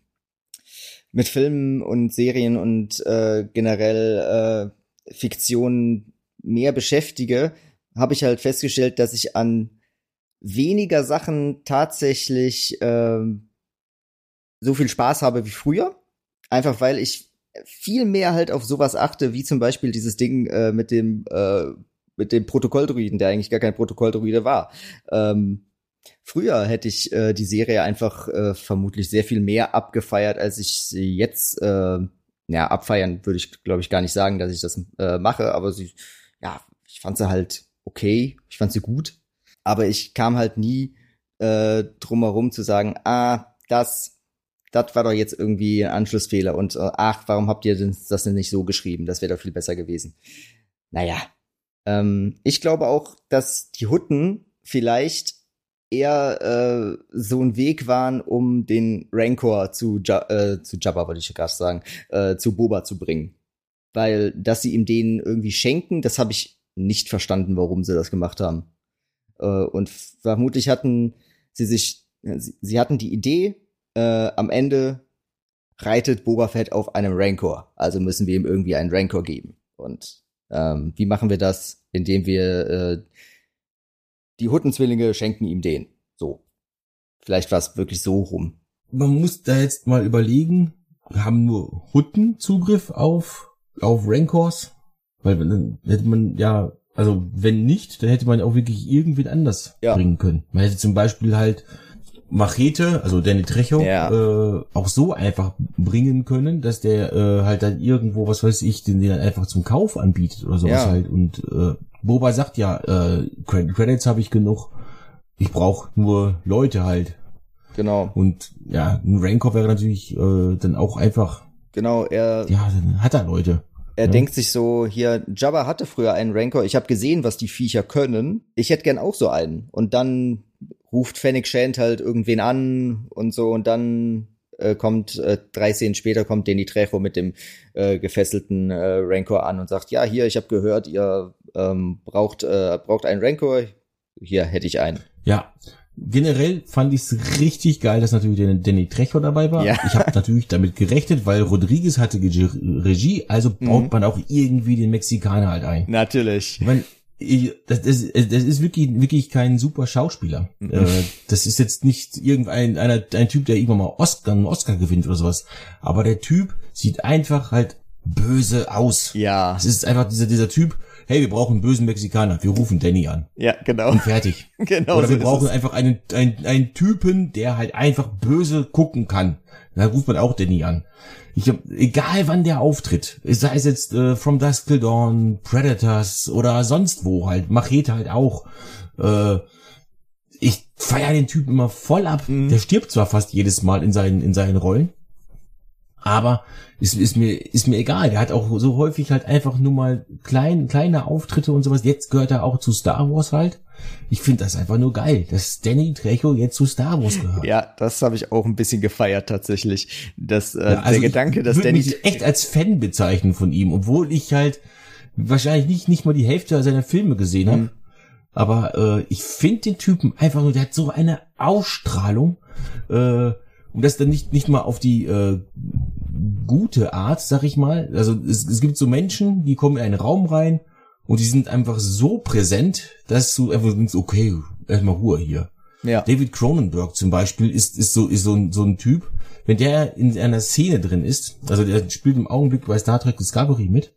mit Filmen und Serien und äh, generell äh, Fiktion mehr beschäftige, habe ich halt festgestellt, dass ich an weniger Sachen tatsächlich äh, so viel Spaß habe wie früher. Einfach weil ich viel mehr halt auf sowas achte, wie zum Beispiel dieses Ding äh, mit dem äh, mit dem Protokolldruiden, der eigentlich gar kein Protokolldruide war. Ähm, früher hätte ich äh, die Serie einfach äh, vermutlich sehr viel mehr abgefeiert, als ich sie jetzt, äh, ja, abfeiern würde ich, glaube ich, gar nicht sagen, dass ich das äh, mache, aber sie, ja, ich fand sie halt okay, ich fand sie gut, aber ich kam halt nie äh, drum herum zu sagen, ah, das, das war doch jetzt irgendwie ein Anschlussfehler und äh, ach, warum habt ihr denn das denn nicht so geschrieben? Das wäre doch viel besser gewesen. Naja, ähm, ich glaube auch, dass die Hutten vielleicht eher äh, so ein Weg waren, um den Rancor zu, äh, zu Jabba, wollte ich gerade sagen, äh, zu Boba zu bringen. Weil, dass sie ihm den irgendwie schenken, das habe ich nicht verstanden, warum sie das gemacht haben. Äh, und vermutlich hatten sie sich, sie, sie hatten die Idee, äh, am Ende reitet Boba Fett auf einem Rancor. Also müssen wir ihm irgendwie einen Rancor geben. Und ähm, wie machen wir das? Indem wir äh, die Huttenzwillinge schenken ihm den. So. Vielleicht war es wirklich so rum. Man muss da jetzt mal überlegen, haben nur Hutten Zugriff auf, auf Rancors? Weil dann hätte man ja, also wenn nicht, dann hätte man auch wirklich irgendwen anders ja. bringen können. Man hätte zum Beispiel halt Machete, also Danny Trecho, ja. äh, auch so einfach bringen können, dass der äh, halt dann irgendwo, was weiß ich, den, den dann einfach zum Kauf anbietet oder sowas ja. halt. Und äh, Boba sagt ja, äh, Credits habe ich genug, ich brauche nur Leute halt. Genau. Und ja, ein Rancor wäre natürlich äh, dann auch einfach. Genau, er. Ja, hat er Leute. Er ja. denkt sich so, hier, Jabba hatte früher einen Rancor, ich habe gesehen, was die Viecher können. Ich hätte gern auch so einen. Und dann ruft Fennec Shand halt irgendwen an und so und dann äh, kommt äh, drei Szenen später kommt Danny Trejo mit dem äh, gefesselten äh, Rancor an und sagt, ja, hier, ich habe gehört, ihr ähm, braucht äh, braucht einen Rancor, hier hätte ich einen. Ja, generell fand ich es richtig geil, dass natürlich der Danny Trejo dabei war. Ja. Ich habe natürlich damit gerechnet, weil Rodriguez hatte Regie, also baut mhm. man auch irgendwie den Mexikaner halt ein. Natürlich. Ich mein, ich, das, das, das ist wirklich, wirklich kein super Schauspieler. Mhm. Äh, das ist jetzt nicht irgendein einer, ein Typ, der irgendwann mal Oscar, einen Oscar gewinnt oder sowas. Aber der Typ sieht einfach halt böse aus. Ja. Es ist einfach dieser, dieser Typ, hey, wir brauchen einen bösen Mexikaner, wir rufen Danny an. Ja, genau. Und fertig. [laughs] genau. Oder wir so brauchen einfach einen, einen, einen Typen, der halt einfach böse gucken kann. Da ruft man auch Danny an. Ich hab, egal wann der auftritt, sei es jetzt äh, From Dusk Till Dawn, Predators oder sonst wo halt, Machete halt auch. Äh, ich feier den Typen immer voll ab. Mhm. Der stirbt zwar fast jedes Mal in seinen, in seinen Rollen, aber ist, ist mir ist mir egal. Der hat auch so häufig halt einfach nur mal klein, kleine Auftritte und sowas. Jetzt gehört er auch zu Star Wars halt. Ich finde das einfach nur geil, dass Danny Trejo jetzt zu Star Wars gehört. Ja, das habe ich auch ein bisschen gefeiert tatsächlich. Das, äh, ja, also der Gedanke, dass Danny mich echt als Fan bezeichnen von ihm, obwohl ich halt wahrscheinlich nicht nicht mal die Hälfte seiner Filme gesehen habe. Mhm. Aber äh, ich finde den Typen einfach nur, der hat so eine Ausstrahlung. Äh, und das dann nicht nicht mal auf die äh, gute Art, sag ich mal. Also es, es gibt so Menschen, die kommen in einen Raum rein und die sind einfach so präsent, dass du einfach denkst, okay, erstmal Ruhe hier. Ja. David Cronenberg zum Beispiel ist, ist so, ist so ein, so ein Typ, wenn der in einer Szene drin ist, also der spielt im Augenblick bei Star Trek Discovery mit,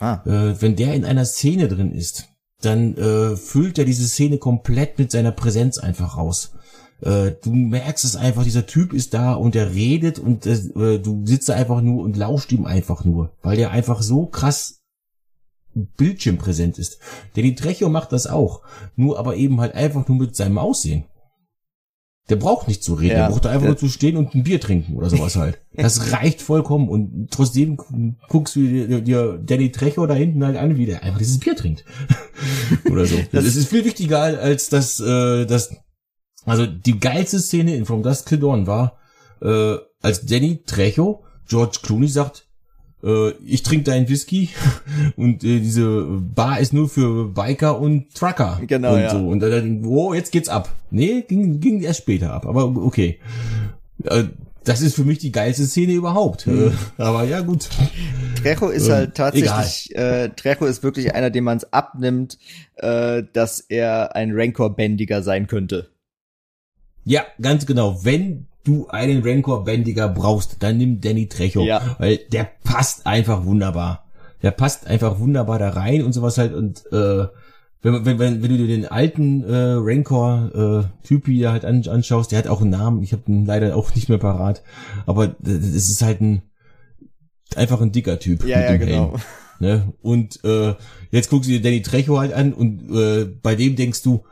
ah. äh, wenn der in einer Szene drin ist, dann äh, füllt er diese Szene komplett mit seiner Präsenz einfach raus. Äh, du merkst es einfach, dieser Typ ist da und er redet und äh, du sitzt da einfach nur und lauscht ihm einfach nur, weil der einfach so krass Bildschirmpräsent ist. Danny Trecho macht das auch, nur aber eben halt einfach nur mit seinem Aussehen. Der braucht nicht zu reden, ja, der braucht einfach nur zu stehen und ein Bier trinken oder sowas halt. [laughs] Das reicht vollkommen und trotzdem guckst du dir, dir Danny Trecho da hinten halt an, wie der einfach dieses Bier trinkt. [laughs] oder so. Das, das ist viel wichtiger als das, äh, das, also die geilste Szene in From Dusk Till Dawn war, äh, als Danny Trecho George Clooney sagt, äh, ich trinke deinen Whisky [laughs] und äh, diese Bar ist nur für Biker und Trucker. Genau, und ja. So. Und dann, oh, jetzt geht's ab. Nee, ging, ging erst später ab, aber okay. Äh, das ist für mich die geilste Szene überhaupt. Mhm. aber ja, gut. Trecho ist halt ähm, tatsächlich, äh, Trecho ist wirklich einer, dem man es abnimmt, äh, dass er ein Rancor-Bändiger sein könnte. Ja, ganz genau. Wenn du einen Rancor-Bändiger brauchst, dann nimm Danny Trecho. Ja. Weil der passt einfach wunderbar. Der passt einfach wunderbar da rein und sowas halt. Und äh, wenn, wenn, wenn, wenn du dir den alten äh, Rancor-Typ äh, halt an, anschaust, der hat auch einen Namen. Ich habe ihn leider auch nicht mehr parat. Aber es ist halt ein einfach ein dicker Typ. Ja, ja, genau. Ne? Und äh, jetzt guckst du dir Danny Trecho halt an und äh, bei dem denkst du,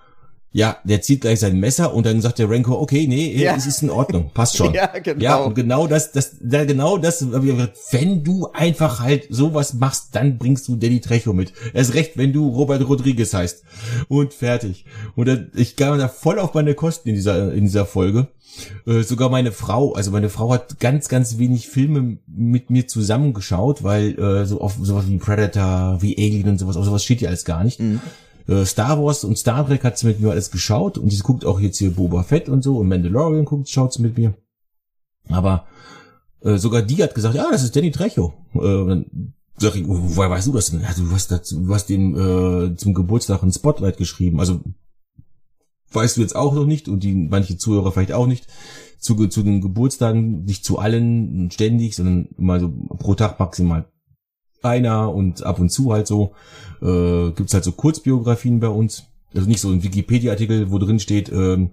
ja, der zieht gleich sein Messer und dann sagt der Renko, okay, nee, ja. es ist in Ordnung, passt schon. [laughs] ja, genau. Ja, und genau das, das, da genau das, wenn du einfach halt sowas machst, dann bringst du Danny Trecho mit. Erst recht, wenn du Robert Rodriguez heißt. Und fertig. Und dann, ich kam da voll auf meine Kosten in dieser, in dieser Folge. Äh, sogar meine Frau, also meine Frau hat ganz, ganz wenig Filme mit mir zusammengeschaut, weil äh, so auf sowas wie Predator, wie Alien und sowas, auf sowas steht ja alles gar nicht. Mhm. Äh, Star Wars und Star Trek hat sie mit mir alles geschaut und sie guckt auch jetzt hier Boba Fett und so und Mandalorian guckt, schaut sie mit mir. Aber äh, sogar die hat gesagt, ja, das ist Danny Trecho. Äh, dann sag ich, woher weißt du das denn? Ja, du hast, dazu, du hast dem äh, zum Geburtstag ein Spotlight geschrieben. Also weißt du jetzt auch noch nicht und die manche Zuhörer vielleicht auch nicht. Zu, zu den Geburtstagen, nicht zu allen ständig, sondern mal so pro Tag maximal einer und ab und zu halt so äh, gibt halt so Kurzbiografien bei uns. Also nicht so ein Wikipedia-Artikel, wo drin steht, äh,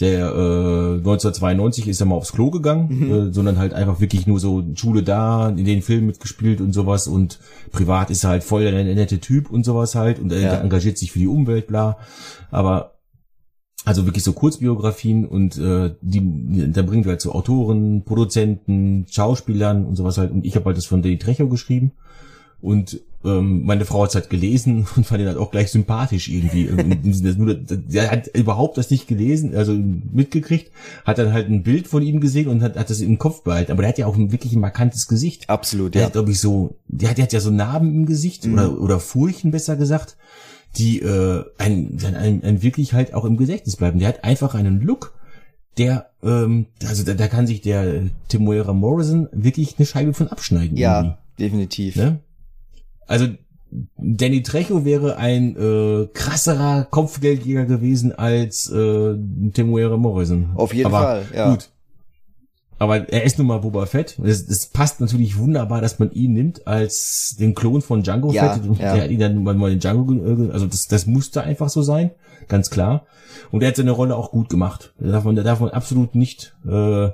der äh, 1992 ist er mal aufs Klo gegangen, mhm. äh, sondern halt einfach wirklich nur so Schule da, in den Filmen mitgespielt und sowas und privat ist er halt voll der nette Typ und sowas halt und er ja. engagiert sich für die Umwelt, bla. Aber also wirklich so Kurzbiografien und äh, die, da bringen wir halt so Autoren, Produzenten, Schauspielern und sowas halt. Und ich habe halt das von Danny Trecho geschrieben. Und ähm, meine Frau hat's halt gelesen [laughs] und fand ihn halt auch gleich sympathisch irgendwie. Der hat überhaupt das nicht gelesen, also mitgekriegt, hat dann halt ein Bild von ihm gesehen und hat, hat das im Kopf behalten. Aber der hat ja auch ein wirklich ein markantes Gesicht. Absolut, der ja. hat, glaube ich, so, der hat, der hat ja so Narben im Gesicht mhm. oder, oder Furchen besser gesagt, die äh, ein, ein, ein wirklich halt auch im Gedächtnis bleiben. Der hat einfach einen Look, der, ähm, also da, da kann sich der Timuera Morrison wirklich eine Scheibe von abschneiden. Ja, irgendwie. definitiv. Ne? Also Danny Trecho wäre ein äh, krasserer Kopfgeldjäger gewesen als äh, Temuera Morrison. Auf jeden Aber Fall, ja. Gut. Aber er ist nun mal Boba Fett. Es, es passt natürlich wunderbar, dass man ihn nimmt als den Klon von Django ja, Fett. Ja. Der hat ihn dann mal in Django, äh, also das, das musste einfach so sein, ganz klar. Und er hat seine Rolle auch gut gemacht. Da darf man, da darf man absolut nicht äh,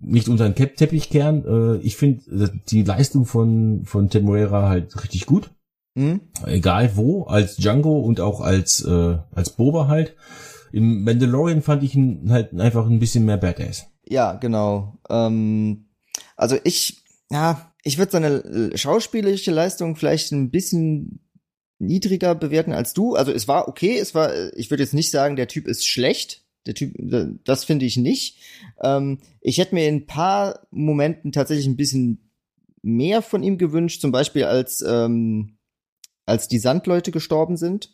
nicht unter den Teppich kehren. Äh, ich finde äh, die Leistung von, von Ted Moreira halt richtig gut. Mhm. Egal wo, als Django und auch als, äh, als Boba halt. Im Mandalorian fand ich ihn halt einfach ein bisschen mehr Badass. Ja, genau. Ähm, also ich, ja, ich würde seine schauspielerische Leistung vielleicht ein bisschen niedriger bewerten als du. Also es war okay, es war, ich würde jetzt nicht sagen, der Typ ist schlecht. Der Typ, das finde ich nicht. Ähm, ich hätte mir in ein paar Momenten tatsächlich ein bisschen mehr von ihm gewünscht, zum Beispiel als, ähm, als die Sandleute gestorben sind.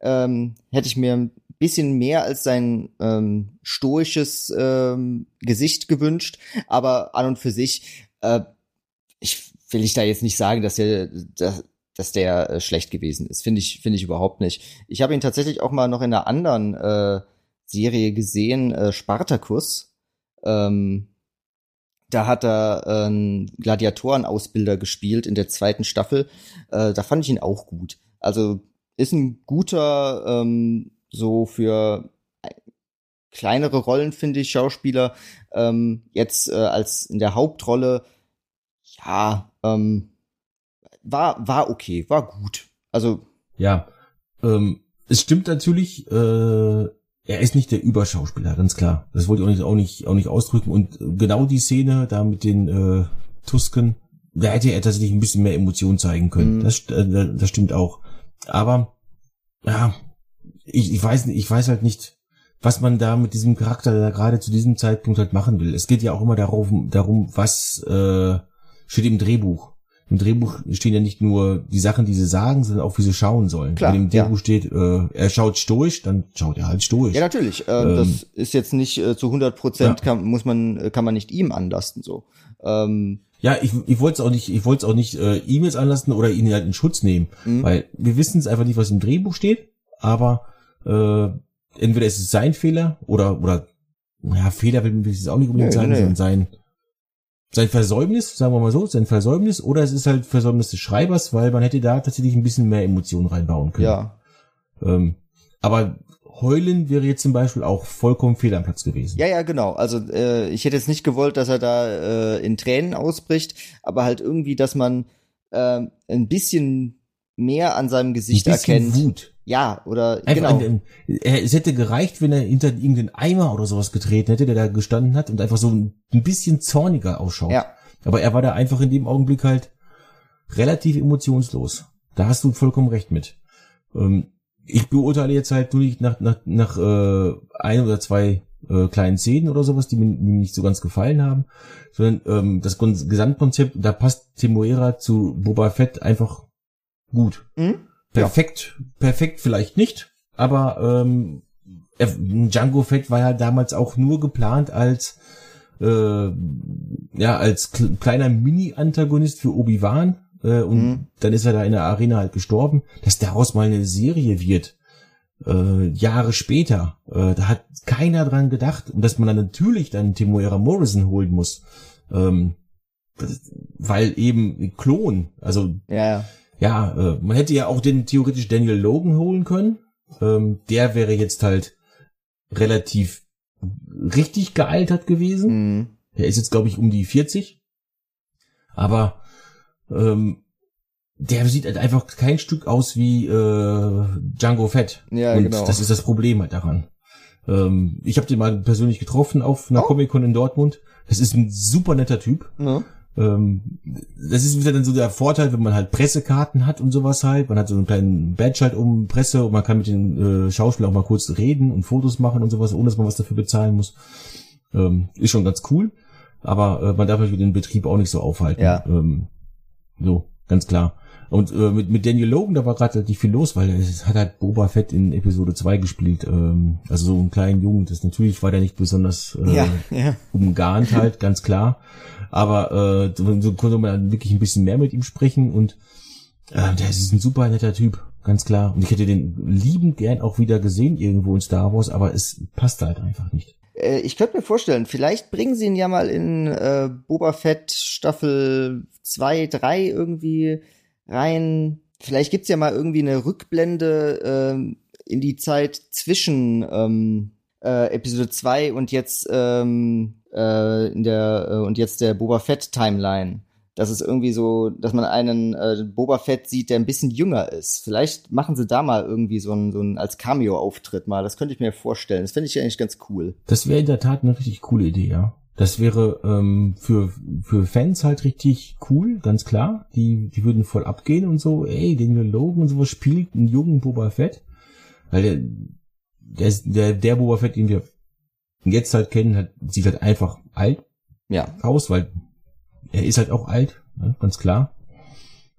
Ähm, hätte ich mir ein bisschen mehr als sein ähm, stoisches ähm, Gesicht gewünscht, aber an und für sich, äh, ich will ich da jetzt nicht sagen, dass er, dass, dass der äh, schlecht gewesen ist. Finde ich, finde ich überhaupt nicht. Ich habe ihn tatsächlich auch mal noch in einer anderen äh, Serie gesehen, äh, Spartacus. Ähm, da hat er äh, einen Gladiatorenausbilder gespielt in der zweiten Staffel. Äh, da fand ich ihn auch gut. Also ist ein guter, ähm, so für kleinere Rollen, finde ich, Schauspieler. Ähm, jetzt äh, als in der Hauptrolle, ja, ähm, war, war okay, war gut. Also. Ja, ähm, es stimmt natürlich, äh, er ist nicht der Überschauspieler, ganz klar. Das wollte ich auch nicht, auch nicht, auch nicht ausdrücken. Und genau die Szene da mit den äh, Tusken, da hätte er tatsächlich ein bisschen mehr Emotion zeigen können. Mhm. Das, äh, das stimmt auch. Aber ja, ich, ich weiß ich weiß halt nicht, was man da mit diesem Charakter da gerade zu diesem Zeitpunkt halt machen will. Es geht ja auch immer darum, darum was äh, steht im Drehbuch. Im Drehbuch stehen ja nicht nur die Sachen, die sie sagen, sondern auch, wie sie schauen sollen. Klar, Wenn im Drehbuch ja. steht, äh, er schaut stoisch, dann schaut er halt stoisch. Ja, natürlich. Äh, Ähm, das ist jetzt nicht äh, zu 100 Prozent, Ja. kann, muss man, äh, kann man nicht ihm anlasten, so. Ähm, Ja, ich, ich wollte es auch nicht, ich wollte es auch nicht äh, ihm jetzt anlassen oder ihn halt in Schutz nehmen, Mhm. weil wir wissen es einfach nicht, was im Drehbuch steht, aber äh, entweder ist es sein Fehler oder oder ja Fehler will ich jetzt auch nicht unbedingt Nee, sagen, nee. sondern sein sein Versäumnis, sagen wir mal so, sein Versäumnis oder es ist halt Versäumnis des Schreibers, weil man hätte da tatsächlich ein bisschen mehr Emotionen reinbauen können. ja. Ähm, aber heulen wäre jetzt zum Beispiel auch vollkommen fehl am Platz gewesen. Ja, ja, genau. Also äh, ich hätte jetzt nicht gewollt, dass er da äh, in Tränen ausbricht, aber halt irgendwie, dass man äh, ein bisschen mehr an seinem ein Gesicht bisschen erkennt. Wut. Ja, oder Einfach genau. an, es hätte gereicht, wenn er hinter irgendeinen Eimer oder sowas getreten hätte, der da gestanden hat und einfach so ein, ein bisschen zorniger ausschaut. Ja. Aber er war da einfach in dem Augenblick halt relativ emotionslos. Da hast du vollkommen recht mit. Ähm, ich beurteile jetzt halt nur nicht nach, nach, nach äh, ein oder zwei äh, kleinen Szenen oder sowas, die mir, die mir nicht so ganz gefallen haben, sondern ähm, das Gesamtkonzept, da passt Temuera zu Boba Fett einfach gut. Hm? Perfekt, perfekt vielleicht nicht, aber ähm, Django Fett war ja damals auch nur geplant als äh, ja als kl kleiner Mini-Antagonist für Obi-Wan äh, und Mhm. dann ist er da in der Arena halt gestorben, dass daraus mal eine Serie wird. Äh, Jahre später, äh, da hat keiner dran gedacht und dass man dann natürlich dann Temuera Morrison holen muss, ähm, weil eben Klon, also Ja, ja. Ja, äh, man hätte ja auch den theoretisch Daniel Logan holen können. Ähm, der wäre jetzt halt relativ richtig gealtert gewesen. Hm. Er ist jetzt, glaube ich, um die 40. Aber ähm, der sieht halt einfach kein Stück aus wie äh, Django Fett. Ja, Und genau. das ist das Problem halt daran. Ähm, ich habe den mal persönlich getroffen auf einer Oh. Comic-Con in Dortmund. Das ist ein super netter Typ. Ne? Ähm, das ist wieder dann so der Vorteil, wenn man halt Pressekarten hat und sowas halt. Man hat so einen kleinen Badge halt um Presse und man kann mit den äh, Schauspielern auch mal kurz reden und Fotos machen und sowas, ohne dass man was dafür bezahlen muss. Ähm, ist schon ganz cool. Aber äh, man darf natürlich den Betrieb auch nicht so aufhalten. Ja. Ähm, so, ganz klar. Und äh, mit, mit Daniel Logan, da war gerade relativ viel los, weil es hat halt Boba Fett in Episode 2 gespielt. Ähm, also so einen kleinen Jungen. Das natürlich war der nicht besonders äh, Ja, ja. umgarnt halt, ganz klar. Aber äh, so konnte man wirklich ein bisschen mehr mit ihm sprechen und äh, der ist ein super netter Typ, ganz klar. Und ich hätte den liebend gern auch wieder gesehen irgendwo in Star Wars, aber es passt halt einfach nicht. Äh, ich könnte mir vorstellen, vielleicht bringen sie ihn ja mal in äh, Boba Fett Staffel 2, 3 irgendwie rein. Vielleicht gibt's ja mal irgendwie eine Rückblende ähm, in die Zeit zwischen ähm, äh, Episode 2 und jetzt ähm, äh, in der äh, und jetzt der Boba Fett Timeline. Das ist irgendwie so, dass man einen äh, Boba Fett sieht, der ein bisschen jünger ist. Vielleicht machen sie da mal irgendwie so ein, so ein als Cameo-Auftritt mal. Das könnte ich mir vorstellen. Das finde ich eigentlich ganz cool. Das wäre in der Tat eine richtig coole Idee, ja. Das wäre ähm, für, für Fans halt richtig cool, ganz klar. Die, die würden voll abgehen und so, ey, Daniel Logan und sowas spielt einen jungen Boba Fett. Weil der, der, der, der Boba Fett, den wir jetzt halt kennen, hat, sieht halt einfach alt Ja. aus, weil er ist halt auch alt, ne, ganz klar.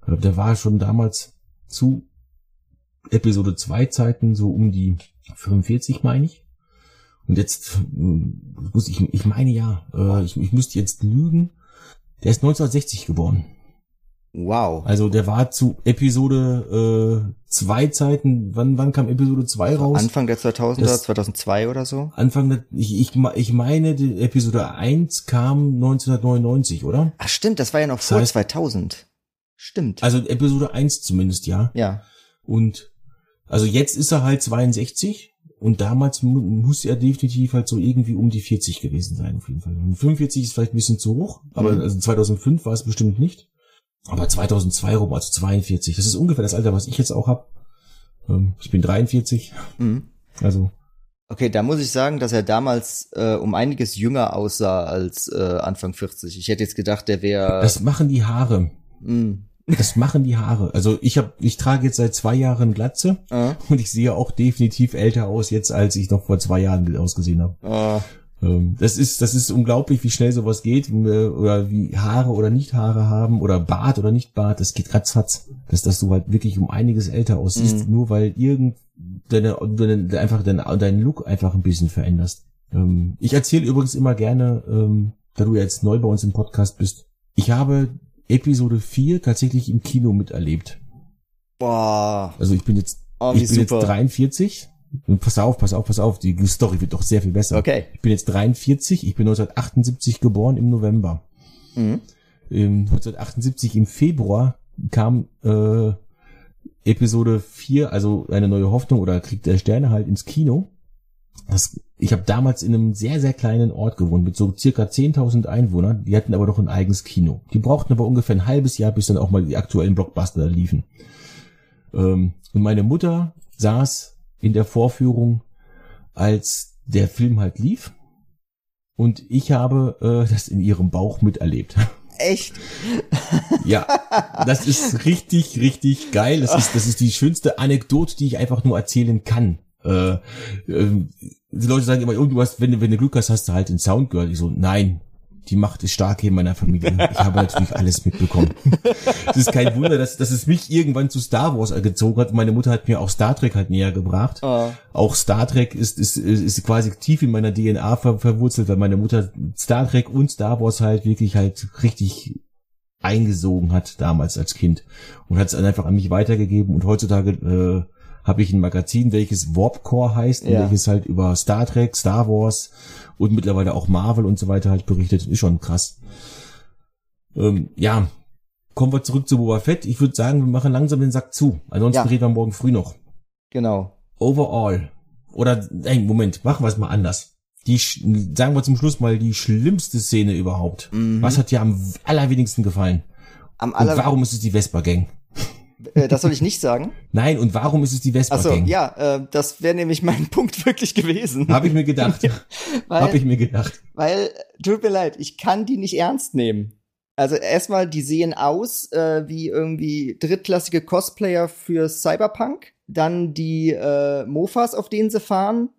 Äh, Der war schon damals zu Episode 2 Zeiten so um die 45, meine ich. Und jetzt muss ich, ich meine ja, äh, ich, ich müsste jetzt lügen. Der ist 1960 geboren. Wow. Also der war zu Episode äh, zwei Zeiten, wann, wann kam Episode zwei raus? Anfang der 2000er, Das- 2002 oder so. Anfang der, ich, ich, ich meine, die Episode eins kam 1999, oder? Ach stimmt, das war ja noch Das vor heißt- 2000. Stimmt. Also Episode eins zumindest, ja. ja. Und also jetzt ist er halt 62 und damals mu muss er definitiv halt so irgendwie um die 40 gewesen sein, auf jeden Fall. Und 45 ist vielleicht ein bisschen zu hoch, aber Mhm. also 2005 war es bestimmt nicht. Aber 2002 rum, also 42. Das ist ungefähr das Alter, was ich jetzt auch hab. Ähm, ich bin 43, Mhm. also Okay, da muss ich sagen, dass er damals äh, um einiges jünger aussah als äh, Anfang 40. Ich hätte jetzt gedacht, der wäre. das machen die Haare. Mm, Das machen die Haare. Also ich habe, ich trage jetzt seit zwei Jahren Glatze äh, und ich sehe auch definitiv älter aus jetzt, als ich noch vor zwei Jahren ausgesehen habe. Äh, Ähm, das ist, das ist unglaublich, wie schnell sowas geht, oder wie Haare oder nicht Haare haben, oder Bart oder nicht Bart, das geht ratzfatz. Dass, dass du halt wirklich um einiges älter aussiehst, Mhm. nur weil irgend deine, deine einfach deinen deinen Look einfach ein bisschen veränderst. Ähm, ich erzähle übrigens immer gerne, ähm, da du jetzt neu bei uns im Podcast bist, ich habe Episode 4 tatsächlich im Kino miterlebt. boah. Also ich bin jetzt, Oh, ich bin jetzt super. 43. Pass auf, pass auf, pass auf, die Story wird doch sehr viel besser. Okay. Ich bin jetzt 43, ich bin 1978 geboren im November. Mhm. Im 1978 im Februar kam äh, Episode 4, also eine neue Hoffnung oder Krieg der Sterne halt ins Kino. Das, ich habe damals in einem sehr, sehr kleinen Ort gewohnt mit so circa 10.000 Einwohnern. Die hatten aber noch ein eigenes Kino. Die brauchten aber ungefähr ein halbes Jahr, bis dann auch mal die aktuellen Blockbuster da liefen. Ähm, und meine Mutter saß in der Vorführung, als der Film halt lief. Und ich habe äh, das in ihrem Bauch miterlebt. [laughs] Echt? Ja, das ist richtig, richtig geil. Das ist, das ist die schönste Anekdote, die ich einfach nur erzählen kann. Äh, ähm, die Leute sagen immer, du hast, wenn, du- wenn du Glück hast, hast du halt den Sound gehört. Ich so, nein, die Macht ist stark hier in meiner Familie. Ich habe natürlich alles mitbekommen. Es ist kein Wunder, dass, dass es mich irgendwann zu Star Wars gezogen hat. Meine Mutter hat mir auch Star Trek halt näher gebracht. Oh. Auch Star Trek ist, ist, ist quasi tief in meiner DNA ver verwurzelt, weil meine Mutter Star Trek und Star Wars halt wirklich halt richtig eingesogen hat damals als Kind und hat es dann einfach an mich weitergegeben und heutzutage äh, habe ich ein Magazin, welches Warpcore heißt und Ja. welches halt über Star Trek, Star Wars und mittlerweile auch Marvel und so weiter halt berichtet. Ist schon krass. Ähm, ja, kommen wir zurück zu Boba Fett. Ich würde sagen, wir machen langsam den Sack zu. Ansonsten Ja. reden wir morgen früh noch. Genau. Overall. Oder, nein, Moment, machen wir es mal anders. Die, sagen wir zum Schluss mal die schlimmste Szene überhaupt. Mhm. Was hat dir am allerwenigsten gefallen? Am Und aller warum ist es die Vespa Gang? Äh, das soll ich nicht sagen. [laughs] Nein, und warum ist es die Vespa Achso, Gang? ja, äh, das wäre nämlich mein [laughs] Punkt wirklich gewesen. Habe ich mir gedacht. [laughs] Habe ich mir gedacht. weil, tut mir leid, ich kann die nicht ernst nehmen. Also erstmal, die sehen aus äh, wie irgendwie drittklassige Cosplayer für Cyberpunk. Dann die äh, Mofas, auf denen sie fahren,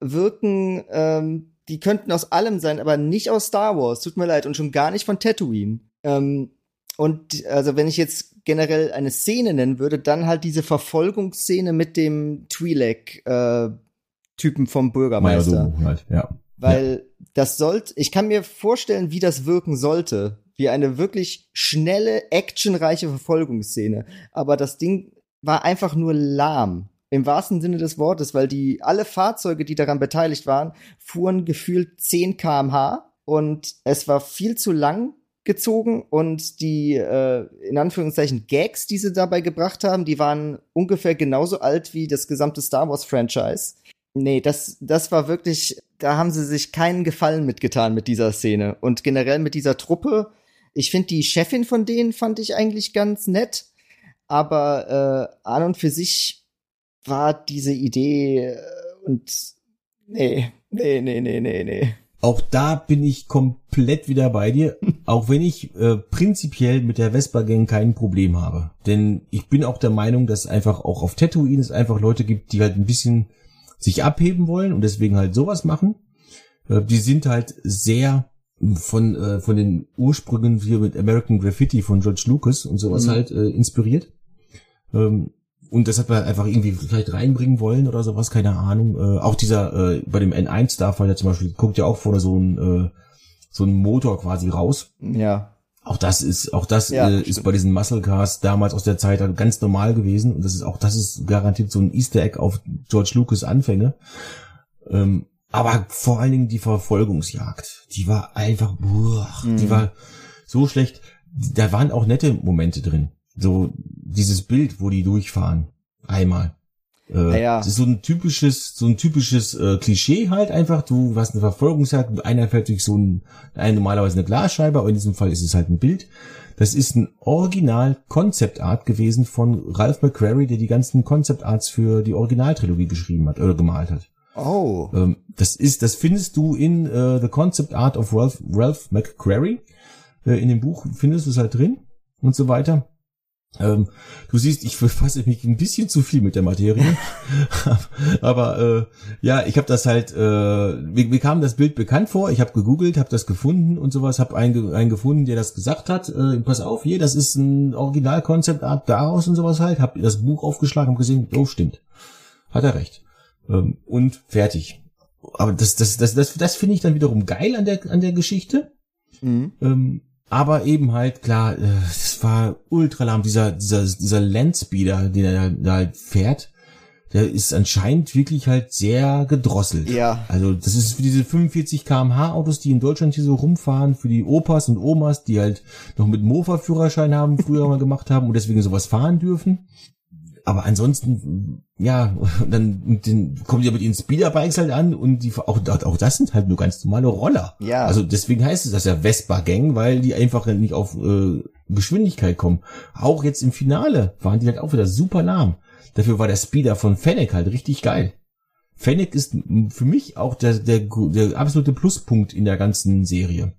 wirken, ähm, die könnten aus allem sein, aber nicht aus Star Wars. Tut mir leid. Und schon gar nicht von Tatooine. Ähm, und also wenn ich jetzt generell eine Szene nennen würde, dann halt diese Verfolgungsszene mit dem Twi'lek-Typen vom Bürgermeister. Halt, ja. Weil das sollte, ich kann mir vorstellen, wie das wirken sollte. Wie eine wirklich schnelle, actionreiche Verfolgungsszene. Aber das Ding war einfach nur lahm. Im wahrsten Sinne des Wortes, weil die, alle Fahrzeuge, die daran beteiligt waren, fuhren gefühlt 10 kmh und es war viel zu lang gezogen und die, äh, in Anführungszeichen, Gags, die sie dabei gebracht haben, die waren ungefähr genauso alt wie das gesamte Star Wars Franchise. Nee, das, das war wirklich, da haben sie sich keinen Gefallen mitgetan mit dieser Szene. Und generell mit dieser Truppe. Ich finde die Chefin von denen fand ich eigentlich ganz nett. Aber äh, an und für sich war diese Idee äh, und nee, nee, nee, nee, nee, nee. Auch da bin ich komplett wieder bei dir, [laughs] auch wenn ich äh, prinzipiell mit der Vespa Gang kein Problem habe. Denn ich bin auch der Meinung, dass einfach auch auf Tatooine es einfach Leute gibt, die halt ein bisschen sich abheben wollen und deswegen halt sowas machen. Äh, die sind halt sehr von, äh, von den Ursprüngen hier mit American Graffiti von George Lucas und sowas Mhm. halt äh, inspiriert. Ähm, und das hat man einfach irgendwie vielleicht reinbringen wollen oder sowas, keine Ahnung. Äh, auch dieser, äh, bei dem N1 Starfighter zum Beispiel, guckt ja auch vorne so ein, äh, so ein Motor quasi raus. Ja. Auch das ist, auch das Ja, äh, ist bei diesen Muscle Cars damals aus der Zeit ganz normal gewesen. Und das ist auch, das ist garantiert so ein Easter Egg auf George Lucas Anfänge. Ähm, aber vor allen Dingen die Verfolgungsjagd, die war einfach, boah, die Mhm. war so schlecht. Da waren auch nette Momente drin. So dieses Bild, wo die durchfahren. Einmal. Äh, Ja, ja. Das ist so ein typisches, so ein typisches äh, Klischee halt einfach. Du hast eine Verfolgungsjagd und einer fährt durch so ein, ein normalerweise eine Glasscheibe, aber in diesem Fall ist es halt ein Bild. Das ist ein Original Concept Art gewesen von Ralph McQuarrie, der die ganzen Concept Arts für die Originaltrilogie geschrieben hat oder gemalt hat. Oh. Ähm, das ist, das findest du in äh, The Concept Art of Ralph, Ralph McQuarrie. Äh, in dem Buch findest du es halt drin und so weiter. Ähm, du siehst, ich befasse mich ein bisschen zu viel mit der Materie, [laughs] aber äh, ja, ich habe das halt, äh, mir, mir kam das Bild bekannt vor. Ich habe gegoogelt, habe das gefunden und sowas, habe einen, einen gefunden, der das gesagt hat. Äh, pass auf, hier, das ist ein Original Concept Art daraus und sowas halt. Habe das Buch aufgeschlagen, habe gesehen, oh stimmt, hat er recht ähm, und fertig. Aber das, das, das, das, das finde ich dann wiederum geil an der, an der Geschichte. Mhm. Ähm, aber eben halt, klar, äh, das war ultra lahm. Dieser, dieser, dieser Landspeeder, den er da halt fährt, der ist anscheinend wirklich halt sehr gedrosselt. Ja. Also das ist für diese 45 kmh Autos, die in Deutschland hier so rumfahren, für die Opas und Omas, die halt noch mit Mofa-Führerschein haben, früher mal gemacht haben und deswegen sowas fahren dürfen. Aber ansonsten, ja, dann den, kommen die ja mit ihren Speederbikes halt an und die, auch, auch das sind halt nur ganz normale Roller. Ja. Also deswegen heißt es das ja Vespa-Gang, weil die einfach nicht auf äh, Geschwindigkeit kommen. Auch jetzt im Finale waren die halt auch wieder super lahm. Dafür war der Speeder von Fennec halt richtig geil. Fennec ist für mich auch der, der, der absolute Pluspunkt in der ganzen Serie.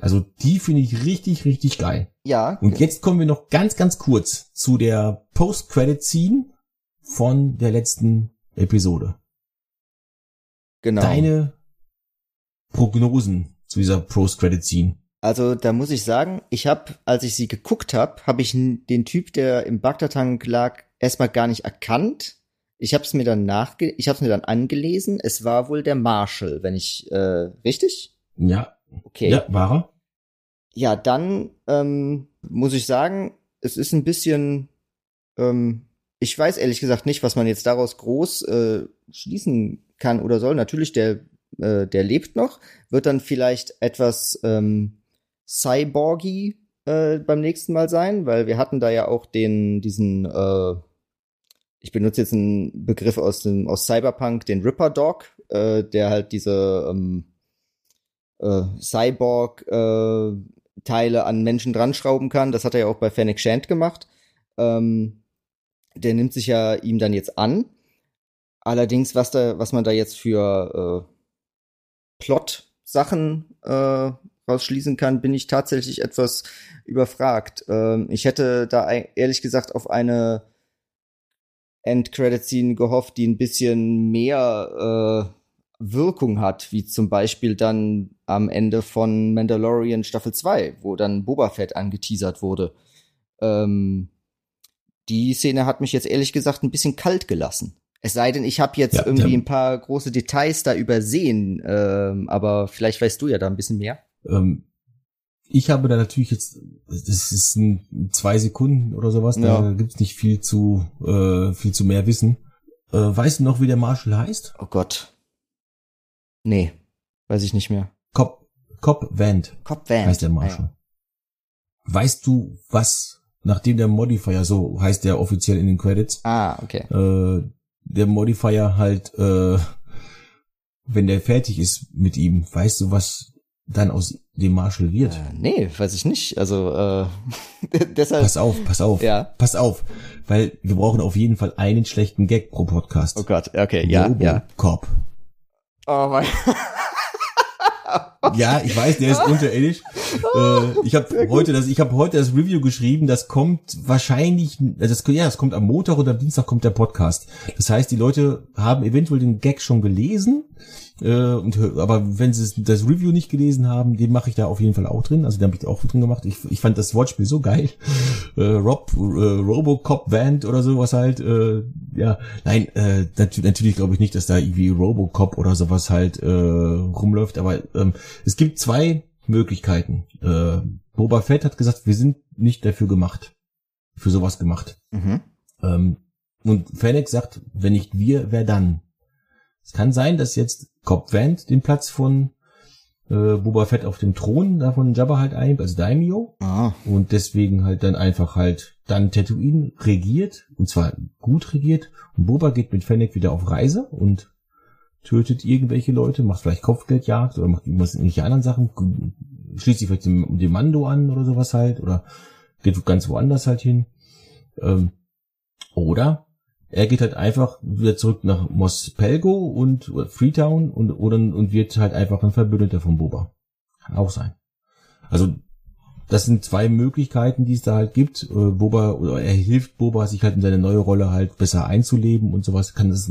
Also die finde ich richtig, richtig geil. Ja. Und jetzt kommen wir noch ganz, ganz kurz zu der Post-Credit-Scene von der letzten Episode. genau. Deine Prognosen zu dieser Post-Credit-Scene. Also da muss ich sagen, ich habe, als ich sie geguckt habe, habe ich den Typ, der im Bagdad-Tank lag, erstmal gar nicht erkannt. Ich habe es mir dann nachge ich habe es mir dann angelesen. Es war wohl der Marshall, wenn ich äh, richtig? Ja, Okay. ja, war er? Ja, dann ähm, muss ich sagen, es ist ein bisschen. Ähm, ich weiß ehrlich gesagt nicht, was man jetzt daraus groß äh, schließen kann oder soll. Natürlich, der, äh, der lebt noch, wird dann vielleicht etwas ähm, cyborgy äh, beim nächsten Mal sein, weil wir hatten da ja auch den diesen. Äh, ich benutze jetzt einen Begriff aus dem aus Cyberpunk, den Ripper Dog, äh, der halt diese ähm, äh, Cyborg äh, an Menschen dran schrauben kann. Das hat er ja auch bei Fennec Shand gemacht. Ähm, der nimmt sich ja ihm dann jetzt an. Allerdings, was da, was man da jetzt für äh, Plot-Sachen äh, rausschließen kann, bin ich tatsächlich etwas überfragt. Ähm, ich hätte da ehrlich gesagt auf eine End-Credit-Scene gehofft, die ein bisschen mehr äh, Wirkung hat, wie zum Beispiel dann am Ende von Mandalorian Staffel 2, wo dann Boba Fett angeteasert wurde. Ähm, die Szene hat mich jetzt ehrlich gesagt ein bisschen kalt gelassen. Es sei denn, ich habe jetzt Ja, irgendwie ein paar große Details da übersehen, ähm, aber vielleicht weißt du ja da ein bisschen mehr. Ähm, ich habe da natürlich jetzt, das ist ein, zwei Sekunden oder sowas, da Ja. gibt's nicht viel zu, äh, viel zu mehr wissen. Äh, weißt du noch, wie der Marshall heißt? Oh Gott. Nee, weiß ich nicht mehr. Cobb, Cobb Vant Cop Van. heißt der Marshall. Weißt du, was, nachdem der Modifier, so heißt der offiziell in den Credits, Ah, okay. äh, der Modifier halt, äh, wenn der fertig ist mit ihm, weißt du, was dann aus dem Marshall wird? Äh, nee, weiß ich nicht. Also, äh, [laughs] deshalb. Pass auf, pass auf. Ja. Pass auf, weil wir brauchen auf jeden Fall einen schlechten Gag pro Podcast. Oh Gott, okay, ja, ja. Robocop. Oh mein Ja, ich weiß, der ist unterirdisch. äh, ich habe heute das, ich habe heute das Review geschrieben. Das kommt wahrscheinlich, äh, das, ja, das kommt am Montag und am Dienstag kommt der Podcast. Das heißt, die Leute haben eventuell den Gag schon gelesen. Äh, und, aber wenn sie das Review nicht gelesen haben, den mache ich da auf jeden Fall auch drin. Also den habe ich auch drin gemacht. Ich, ich fand das Wortspiel so geil. Äh, Rob, äh, Robocop Band oder sowas halt. Äh, ja, nein, äh, nat natürlich glaube ich nicht, dass da irgendwie Robocop oder sowas halt äh, rumläuft. Aber ähm, es gibt zwei Möglichkeiten. Äh, Boba Fett hat gesagt, wir sind nicht dafür gemacht. Für sowas gemacht. Mhm. Ähm, und Fennec sagt, wenn nicht wir, wer dann? Es kann sein, dass jetzt Cobb Vanth den Platz von äh, Boba Fett auf dem Thron da von Jabba halt einnimmt, also Daimyo. Ah. Und deswegen halt dann einfach halt dann Tatooine regiert, und zwar gut regiert. Und Boba geht mit Fennec wieder auf Reise und tötet irgendwelche Leute, macht vielleicht Kopfgeldjagd oder macht irgendwelche anderen Sachen, schließt sich vielleicht dem, dem Mando an oder sowas halt, oder geht ganz woanders halt hin. Ähm, oder er geht halt einfach wieder zurück nach Mos Pelgo und Freetown und, oder, und wird halt einfach ein Verbündeter von Boba. Kann auch sein. Also, das sind zwei Möglichkeiten, die es da halt gibt. Äh, Boba, oder er hilft Boba, sich halt in seine neue Rolle halt besser einzuleben und sowas. Kann das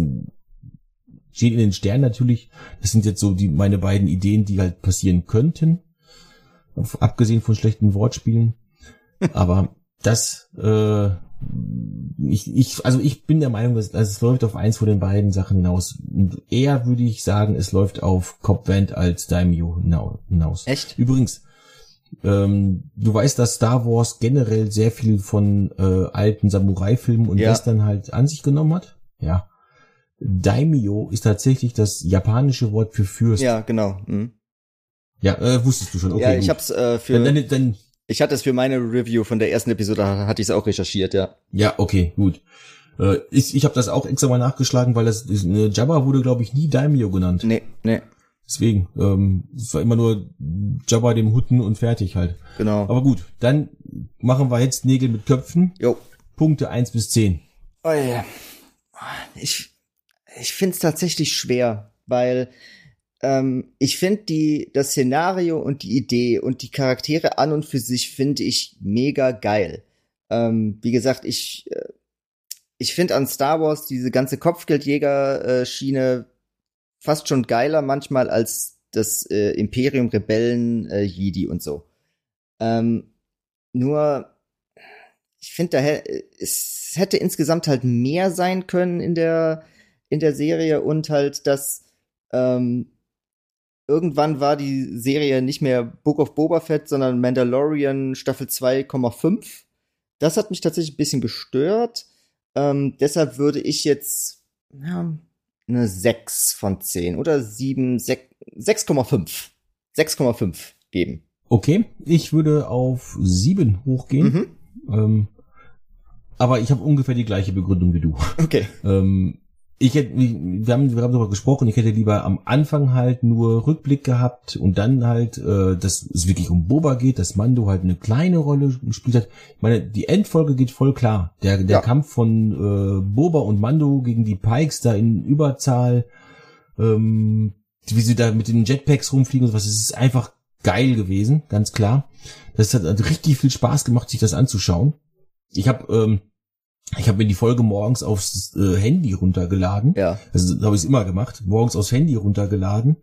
steht in den Sternen natürlich. Das sind jetzt so die, meine beiden Ideen, die halt passieren könnten. Abgesehen von schlechten Wortspielen. Aber das, äh, ich, ich, also ich bin der Meinung, dass, dass es läuft auf eins von den beiden Sachen hinaus. Eher würde ich sagen, es läuft auf Cobb Vanth als Daimyo hinaus. Echt? Übrigens, ähm, du weißt, dass Star Wars generell sehr viel von äh, alten Samurai-Filmen und Ja. Western halt an sich genommen hat. Ja. Daimyo ist tatsächlich das japanische Wort für Fürst. Ja, genau. Mhm. Ja, äh, wusstest du schon. Okay, ja, ich gut. hab's äh, für Dann, dann, dann, ich hatte es für meine Review von der ersten Episode hatte ich es auch recherchiert, ja. Ja, okay, gut. Äh, ich ich habe das auch extra mal nachgeschlagen, weil das äh, Jabba wurde, glaube ich, nie Daimyo genannt. Nee, nee, Deswegen, ähm, es war immer nur Jabba dem Hutten und fertig halt. genau. Aber gut, dann machen wir jetzt Nägel mit Köpfen. Jo. Punkte eins bis zehn. Oh ja. Ich, ich finde es tatsächlich schwer, weil ähm, ich finde die das Szenario und die Idee und die Charaktere an und für sich finde ich mega geil. Ähm, wie gesagt, ich äh, ich finde an Star Wars diese ganze Kopfgeldjäger-Schiene fast schon geiler manchmal als das äh, Imperium Rebellen äh, Jedi und so. Ähm, nur ich finde, da es hätte insgesamt halt mehr sein können in der in der Serie und halt das ähm, irgendwann war die Serie nicht mehr Book of Boba Fett, sondern Mandalorian Staffel 2,5. Das hat mich tatsächlich ein bisschen gestört. Ähm, deshalb würde ich jetzt ja, eine 6 von 10 oder 7, 6 6,5. 6,5 geben. Okay, ich würde auf sieben hochgehen. Mhm. Ähm, aber ich habe ungefähr die gleiche Begründung wie du. Okay. [laughs] Ähm, ich hätte, wir haben, wir haben darüber gesprochen, ich hätte lieber am Anfang halt nur Rückblick gehabt und dann halt, äh, dass es wirklich um Boba geht, dass Mando halt eine kleine Rolle gespielt hat. Ich meine, die Endfolge geht voll klar. Der, der Ja. Kampf von äh, Boba und Mando gegen die Pikes da in Überzahl, ähm, wie sie da mit den Jetpacks rumfliegen und was, es ist einfach geil gewesen, ganz klar. Das hat hat richtig viel Spaß gemacht, sich das anzuschauen. Ich habe ähm, ich habe mir die Folge morgens aufs äh, Handy runtergeladen. Ja. Also so habe ich es immer gemacht. Morgens aufs Handy runtergeladen.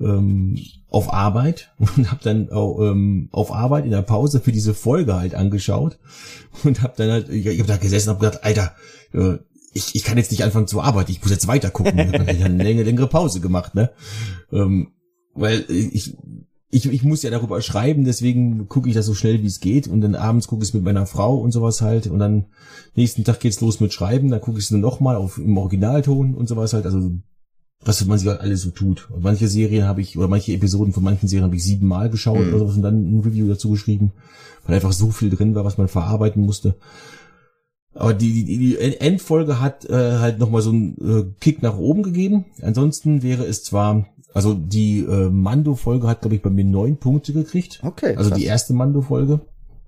Ähm, auf Arbeit [laughs] und habe dann ähm, auf Arbeit in der Pause für diese Folge halt angeschaut und habe dann halt, ich, ich habe da gesessen und hab gedacht, Alter, äh, ich, ich kann jetzt nicht anfangen zu arbeiten, ich muss jetzt weiter gucken. Ich habe eine längere, längere Pause gemacht, ne? Ähm, weil ich, ich, ich muss ja darüber schreiben, deswegen gucke ich das so schnell wie es geht und dann abends gucke ich es mit meiner Frau und sowas halt und dann nächsten Tag geht's los mit Schreiben, dann gucke ich es dann nochmal auf im Originalton und sowas halt, also was man sich halt alles so tut. Und manche Serien habe ich, oder manche Episoden von manchen Serien habe ich siebenmal geschaut Mhm. oder sowas und dann ein Review dazu geschrieben, weil einfach so viel drin war, was man verarbeiten musste. Aber die, die, die Endfolge hat äh, halt nochmal so einen äh, Kick nach oben gegeben. Ansonsten wäre es zwar, also die äh, Mando-Folge hat, glaube ich, bei mir neun Punkte gekriegt. Okay. Also krass. die erste Mando-Folge.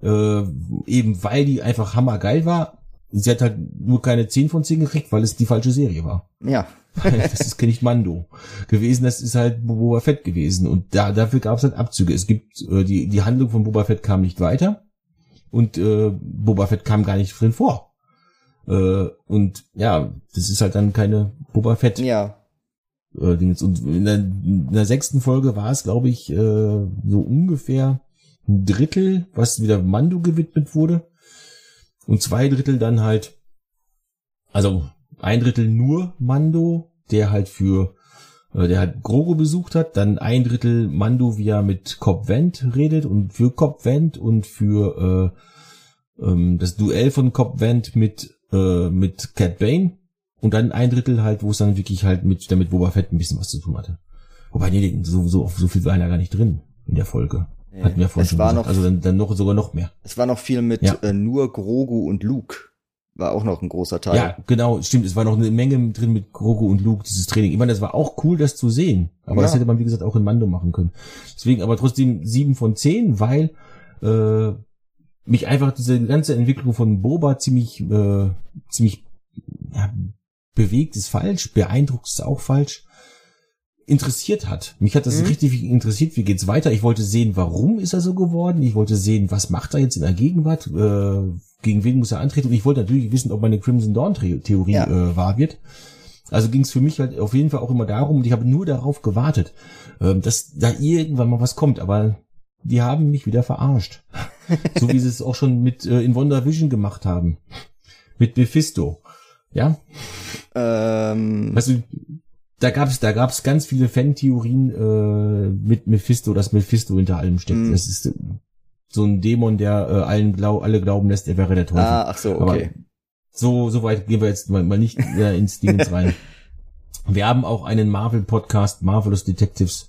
Äh, eben weil die einfach hammergeil war. Sie hat halt nur keine 10 von 10 gekriegt, weil es die falsche Serie war. Ja. [laughs] das ist nicht Mando gewesen, das ist halt Boba Fett gewesen. Und da, dafür gab es halt Abzüge. Es gibt, äh, die, die Handlung von Boba Fett kam nicht weiter. Und äh, Boba Fett kam gar nicht drin vor. Äh, und ja, das ist halt dann keine Boba Fett Ja. Äh, Dingens. Und in der, in der sechsten Folge war es, glaube ich, äh, so ungefähr ein Drittel, was wieder Mando gewidmet wurde. Und zwei Drittel dann halt, also ein Drittel nur Mando, der halt für äh, der halt Grogu besucht hat, dann ein Drittel Mando, wie er mit Cobb Vent redet und für Cobb Vent und für äh, ähm, das Duell von Cobb Vent mit äh, mit Cat Bane und dann ein Drittel halt, wo es dann wirklich halt mit damit Boba Fett ein bisschen was zu tun hatte. Wobei nee, so so, so viel war ja gar nicht drin in der Folge. Nee, Hatten wir vorhin schon war gesagt. Noch, also dann, dann noch sogar noch mehr. Es war noch viel mit ja. äh, nur Grogu und Luke war auch noch ein großer Teil. Ja, genau, stimmt. Es war noch eine Menge drin mit Grogu und Luke, dieses Training. Ich meine, das war auch cool, das zu sehen. Aber ja. das hätte man, wie gesagt, auch in Mando machen können. Deswegen aber trotzdem sieben von zehn, weil äh, mich einfach diese ganze Entwicklung von Boba ziemlich, äh, ziemlich ja, bewegt ist falsch, beeindruckt ist auch falsch interessiert hat. Mich hat das mhm. richtig interessiert, wie geht's weiter. Ich wollte sehen, warum ist er so geworden. Ich wollte sehen, was macht er jetzt in der Gegenwart, äh, gegen wen muss er antreten. Und ich wollte natürlich wissen, ob meine Crimson Dawn Theorie ja. äh, wahr wird. Also ging es für mich halt auf jeden Fall auch immer darum, und ich habe nur darauf gewartet, äh, dass da irgendwann mal was kommt. Aber die haben mich wieder verarscht. [laughs] so wie sie es auch schon mit äh, in Wonder Vision gemacht haben. Mit Mephisto. Ja? Ähm. Weißt du, da gab es da gab's ganz viele Fan-Theorien äh, mit Mephisto, dass Mephisto hinter allem steckt. Mm. Das ist so ein Dämon, der äh, allen glaub, alle glauben lässt, er wäre der Teufel. Ah, ach so, okay. Aber so so weit gehen wir jetzt mal, mal nicht äh, ins Ding rein. [laughs] Wir haben auch einen Marvel-Podcast, Marvelous Detectives.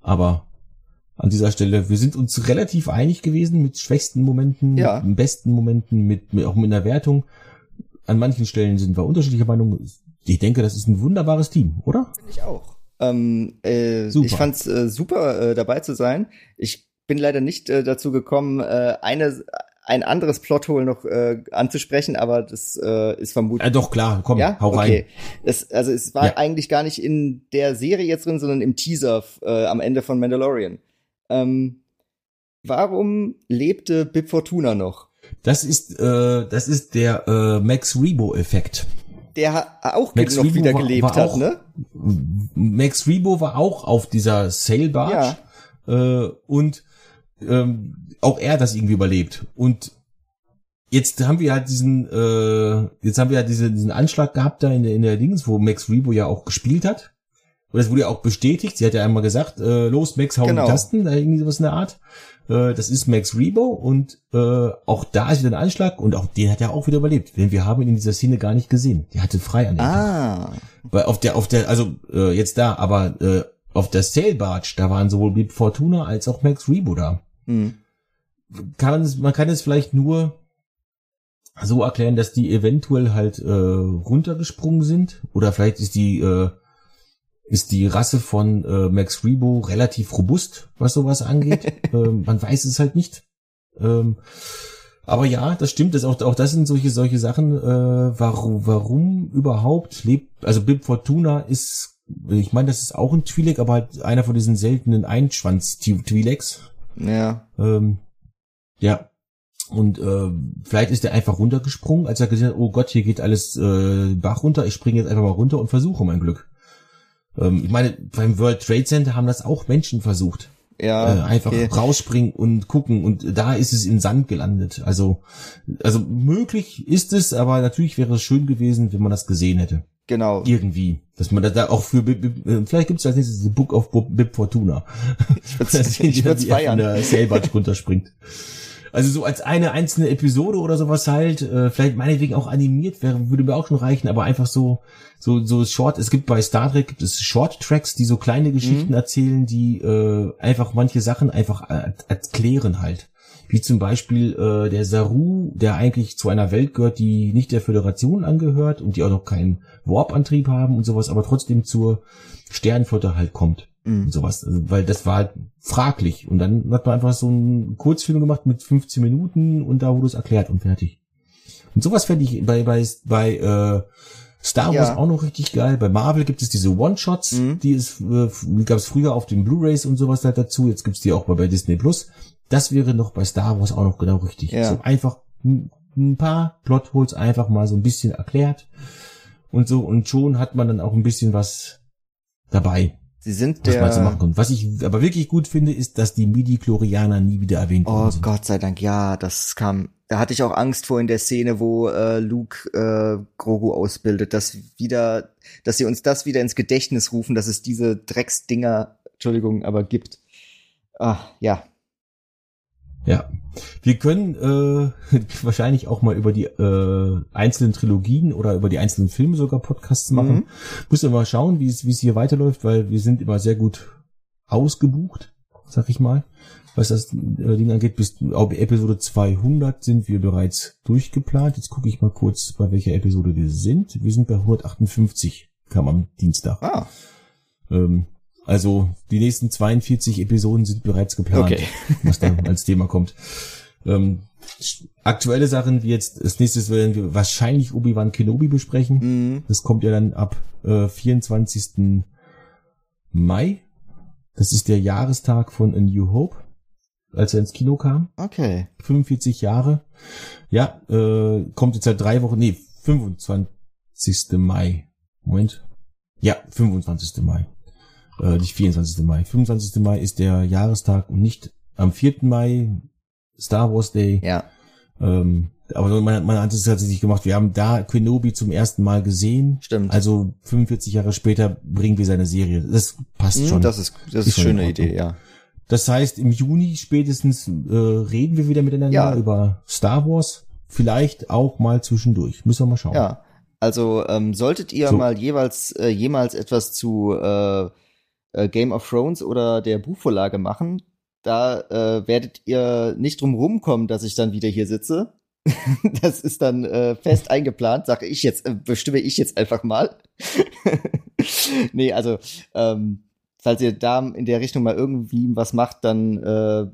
Aber an dieser Stelle, wir sind uns relativ einig gewesen mit schwächsten Momenten, ja. mit besten Momenten, mit, mit auch mit einer Wertung. An manchen Stellen sind wir unterschiedlicher Meinung ich denke, das ist ein wunderbares Team, oder? Finde ich auch. Ähm, äh, super. Ich fand's äh, super, äh, dabei zu sein. Ich bin leider nicht äh, dazu gekommen, äh, eine ein anderes Plothole noch äh, anzusprechen, aber das äh, ist vermutlich. Ja, doch klar, komm, ja? hau rein. Okay. Es, also es war ja. eigentlich gar nicht in der Serie jetzt drin, sondern im Teaser äh, am Ende von Mandalorian. Ähm, warum lebte Bib Fortuna noch? Das ist äh, das ist der äh, Max Rebo-Effekt der auch Max noch Rebo wieder gelebt war, war hat, auch, ne? Max Rebo war auch auf dieser Sail Barge ja. äh, und ähm, auch er hat das irgendwie überlebt. Und jetzt haben wir halt diesen, äh, jetzt haben wir halt diese, diesen Anschlag gehabt da in der, in der Dings, wo Max Rebo ja auch gespielt hat. Und das wurde ja auch bestätigt. Sie hat ja einmal gesagt, äh, los Max, hau genau. die Tasten, irgendwie sowas in der Art. Äh, das ist Max Rebo und äh, auch da ist wieder ein Anschlag und auch den hat er auch wieder überlebt. Denn wir haben ihn in dieser Szene gar nicht gesehen. Der hatte frei an dem Ah. Tag. Weil auf der, auf der, also äh, jetzt da, aber äh, auf der Sail Barge, da waren sowohl Bib Fortuna als auch Max Rebo da. Mhm. Kann man, man kann es vielleicht nur so erklären, dass die eventuell halt äh, runtergesprungen sind oder vielleicht ist die äh, ist die Rasse von äh, Max Rebo relativ robust, was sowas angeht. [laughs] ähm, man weiß es halt nicht. Ähm, aber ja, das stimmt. Das auch, auch das sind solche solche Sachen. Äh, warum, warum überhaupt lebt? Also Bib Fortuna ist, ich meine, das ist auch ein Twi'lek, aber halt einer von diesen seltenen Einschwanz-Twi'leks. Ja. Ähm, ja. Und äh, vielleicht ist er einfach runtergesprungen, als er gesehen hat, oh Gott, hier geht alles äh, Bach runter. Ich springe jetzt einfach mal runter und versuche mein Glück. Ähm, ich meine, beim World Trade Center haben das auch Menschen versucht. Ja. Äh, einfach okay. rausspringen und gucken und da ist es in Sand gelandet. Also, also möglich ist es, aber natürlich wäre es schön gewesen, wenn man das gesehen hätte. Genau. Irgendwie. Dass man da auch für, äh, vielleicht gibt es als nächstes Book of Bib Fortuna. Ich würde würd's [laughs] feiern. Der Sailbart runterspringt. Also so als eine einzelne Episode oder sowas halt, äh, vielleicht meinetwegen auch animiert wäre, würde mir auch schon reichen, aber einfach so, so, so Short, es gibt bei Star Trek gibt es Short Tracks, die so kleine Geschichten mhm. erzählen, die äh, einfach manche Sachen einfach äh, erklären halt. Wie zum Beispiel äh, der Saru, der eigentlich zu einer Welt gehört, die nicht der Föderation angehört und die auch noch keinen Warp-Antrieb haben und sowas, aber trotzdem zur Sternflotte halt kommt mhm. und sowas, also, weil das war halt fraglich. Und dann hat man einfach so einen Kurzfilm gemacht mit 15 Minuten und da wurde es erklärt und fertig. Und sowas fände ich bei, bei, bei äh, Star Wars ja. auch noch richtig geil. Bei Marvel gibt es diese One-Shots, mhm. die es äh, gab es früher auf den Blu-Rays und sowas halt dazu. Jetzt gibt's die auch bei Disney Plus. Das wäre noch bei Star Wars auch noch genau richtig. Ja. So einfach ein paar Plotholes einfach mal so ein bisschen erklärt und so und schon hat man dann auch ein bisschen was dabei. Sie sind der. Was, machen was ich aber wirklich gut finde, ist, dass die Midi-Chlorianer nie wieder erwähnt oh, sind. Oh Gott sei Dank, ja, das kam da hatte ich auch Angst vor in der Szene, wo äh, Luke äh, Grogu ausbildet, dass wieder, dass sie uns das wieder ins Gedächtnis rufen, dass es diese Drecksdinger, Entschuldigung, aber gibt. Ah, ja. Ja. Wir können äh, [laughs] wahrscheinlich auch mal über die äh, einzelnen Trilogien oder über die einzelnen Filme sogar Podcasts machen. Mhm. Müssen wir mal schauen, wie es wie es hier weiterläuft, weil wir sind immer sehr gut ausgebucht, sag ich mal was das äh, Ding angeht. Bis auf Episode 200 sind wir bereits durchgeplant. Jetzt gucke ich mal kurz, bei welcher Episode wir sind. Wir sind bei 158, kam am Dienstag. Ah. Ähm, also die nächsten 42 Episoden sind bereits geplant, okay. [laughs] was dann als Thema kommt. Ähm, aktuelle Sachen wie jetzt, als nächstes werden wir wahrscheinlich Obi-Wan Kenobi besprechen. Mhm. Das kommt ja dann ab äh, 24. Mai. Das ist der Jahrestag von A New Hope als er ins Kino kam. Okay. 45 Jahre. Ja, äh, kommt jetzt seit drei Wochen, nee, 25. Mai. Moment. Ja, 25. Mai. Äh, nicht 24. Mai. 25. Mai ist der Jahrestag und nicht am 4. Mai Star Wars Day. Ja. Ähm, aber man, man hat es tatsächlich gemacht. Wir haben da Kenobi zum ersten Mal gesehen. Stimmt. Also 45 Jahre später bringen wir seine Serie. Das passt hm, schon. Das ist, das ist, ist schöne Idee, ja. Das heißt, im Juni spätestens äh, reden wir wieder miteinander ja. über Star Wars. Vielleicht auch mal zwischendurch. Müssen wir mal schauen. Ja. Also ähm, solltet ihr so. mal jeweils äh, jemals etwas zu äh, äh, Game of Thrones oder der Buchvorlage machen, da äh, werdet ihr nicht drum rumkommen, dass ich dann wieder hier sitze. [laughs] das ist dann äh, fest eingeplant, sage ich jetzt, äh, bestimme ich jetzt einfach mal. [laughs] nee, also ähm, falls ihr da in der Richtung mal irgendwie was macht, dann, äh,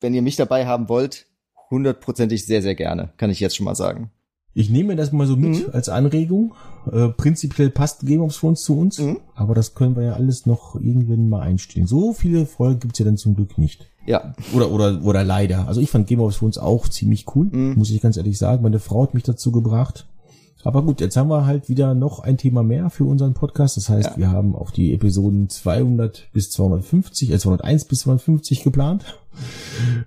wenn ihr mich dabei haben wollt, hundertprozentig sehr, sehr gerne, kann ich jetzt schon mal sagen. Ich nehme das mal so mit mhm. als Anregung. Äh, prinzipiell passt Game of Thrones zu uns, mhm. aber das können wir ja alles noch irgendwann mal einstellen. So viele Folgen gibt's ja dann zum Glück nicht. Ja. Oder, oder, oder leider. Also ich fand Game of Thrones auch ziemlich cool, mhm. muss ich ganz ehrlich sagen. Meine Frau hat mich dazu gebracht. Aber gut, jetzt haben wir halt wieder noch ein Thema mehr für unseren Podcast. Das heißt, ja. wir haben auch die Episoden 200 bis 250, äh 201 bis 250 geplant.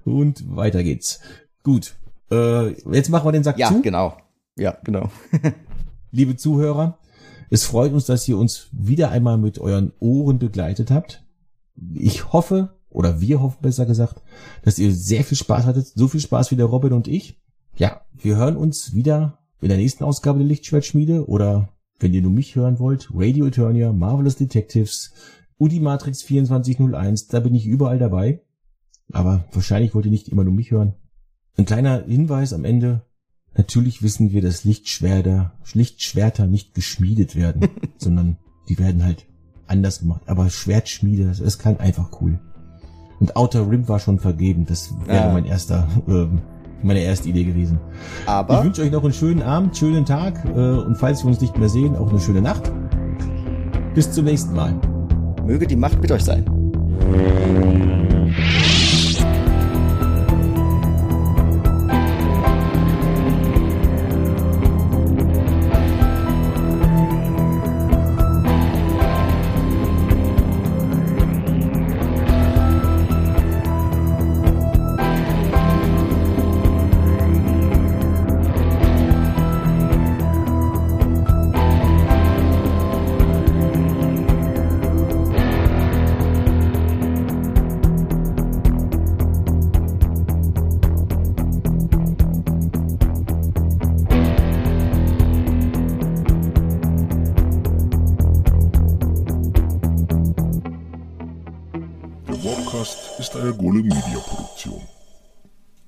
Und weiter geht's. Gut. Äh, jetzt machen wir den Sack ja, zu. Ja, genau. Ja, genau. [laughs] Liebe Zuhörer, es freut uns, dass ihr uns wieder einmal mit euren Ohren begleitet habt. Ich hoffe, oder wir hoffen besser gesagt, dass ihr sehr viel Spaß hattet. So viel Spaß wie der Robin und ich. Ja, wir hören uns wieder in der nächsten Ausgabe der Lichtschwertschmiede oder wenn ihr nur mich hören wollt, Radio Eternia, Marvelous Detectives, Udi Matrix 2401, da bin ich überall dabei. Aber wahrscheinlich wollt ihr nicht immer nur mich hören. Ein kleiner Hinweis am Ende. Natürlich wissen wir, dass Lichtschwerter, Lichtschwerter nicht geschmiedet werden, [laughs] sondern die werden halt anders gemacht. Aber Schwertschmiede, das, das kann einfach cool. Und Outer Rim war schon vergeben. Das wäre ja. mein erster ähm, meine erste Idee gewesen. Aber ich wünsche euch noch einen schönen Abend, schönen Tag äh, und falls wir uns nicht mehr sehen, auch eine schöne Nacht. Bis zum nächsten Mal. Möge die Macht mit euch sein.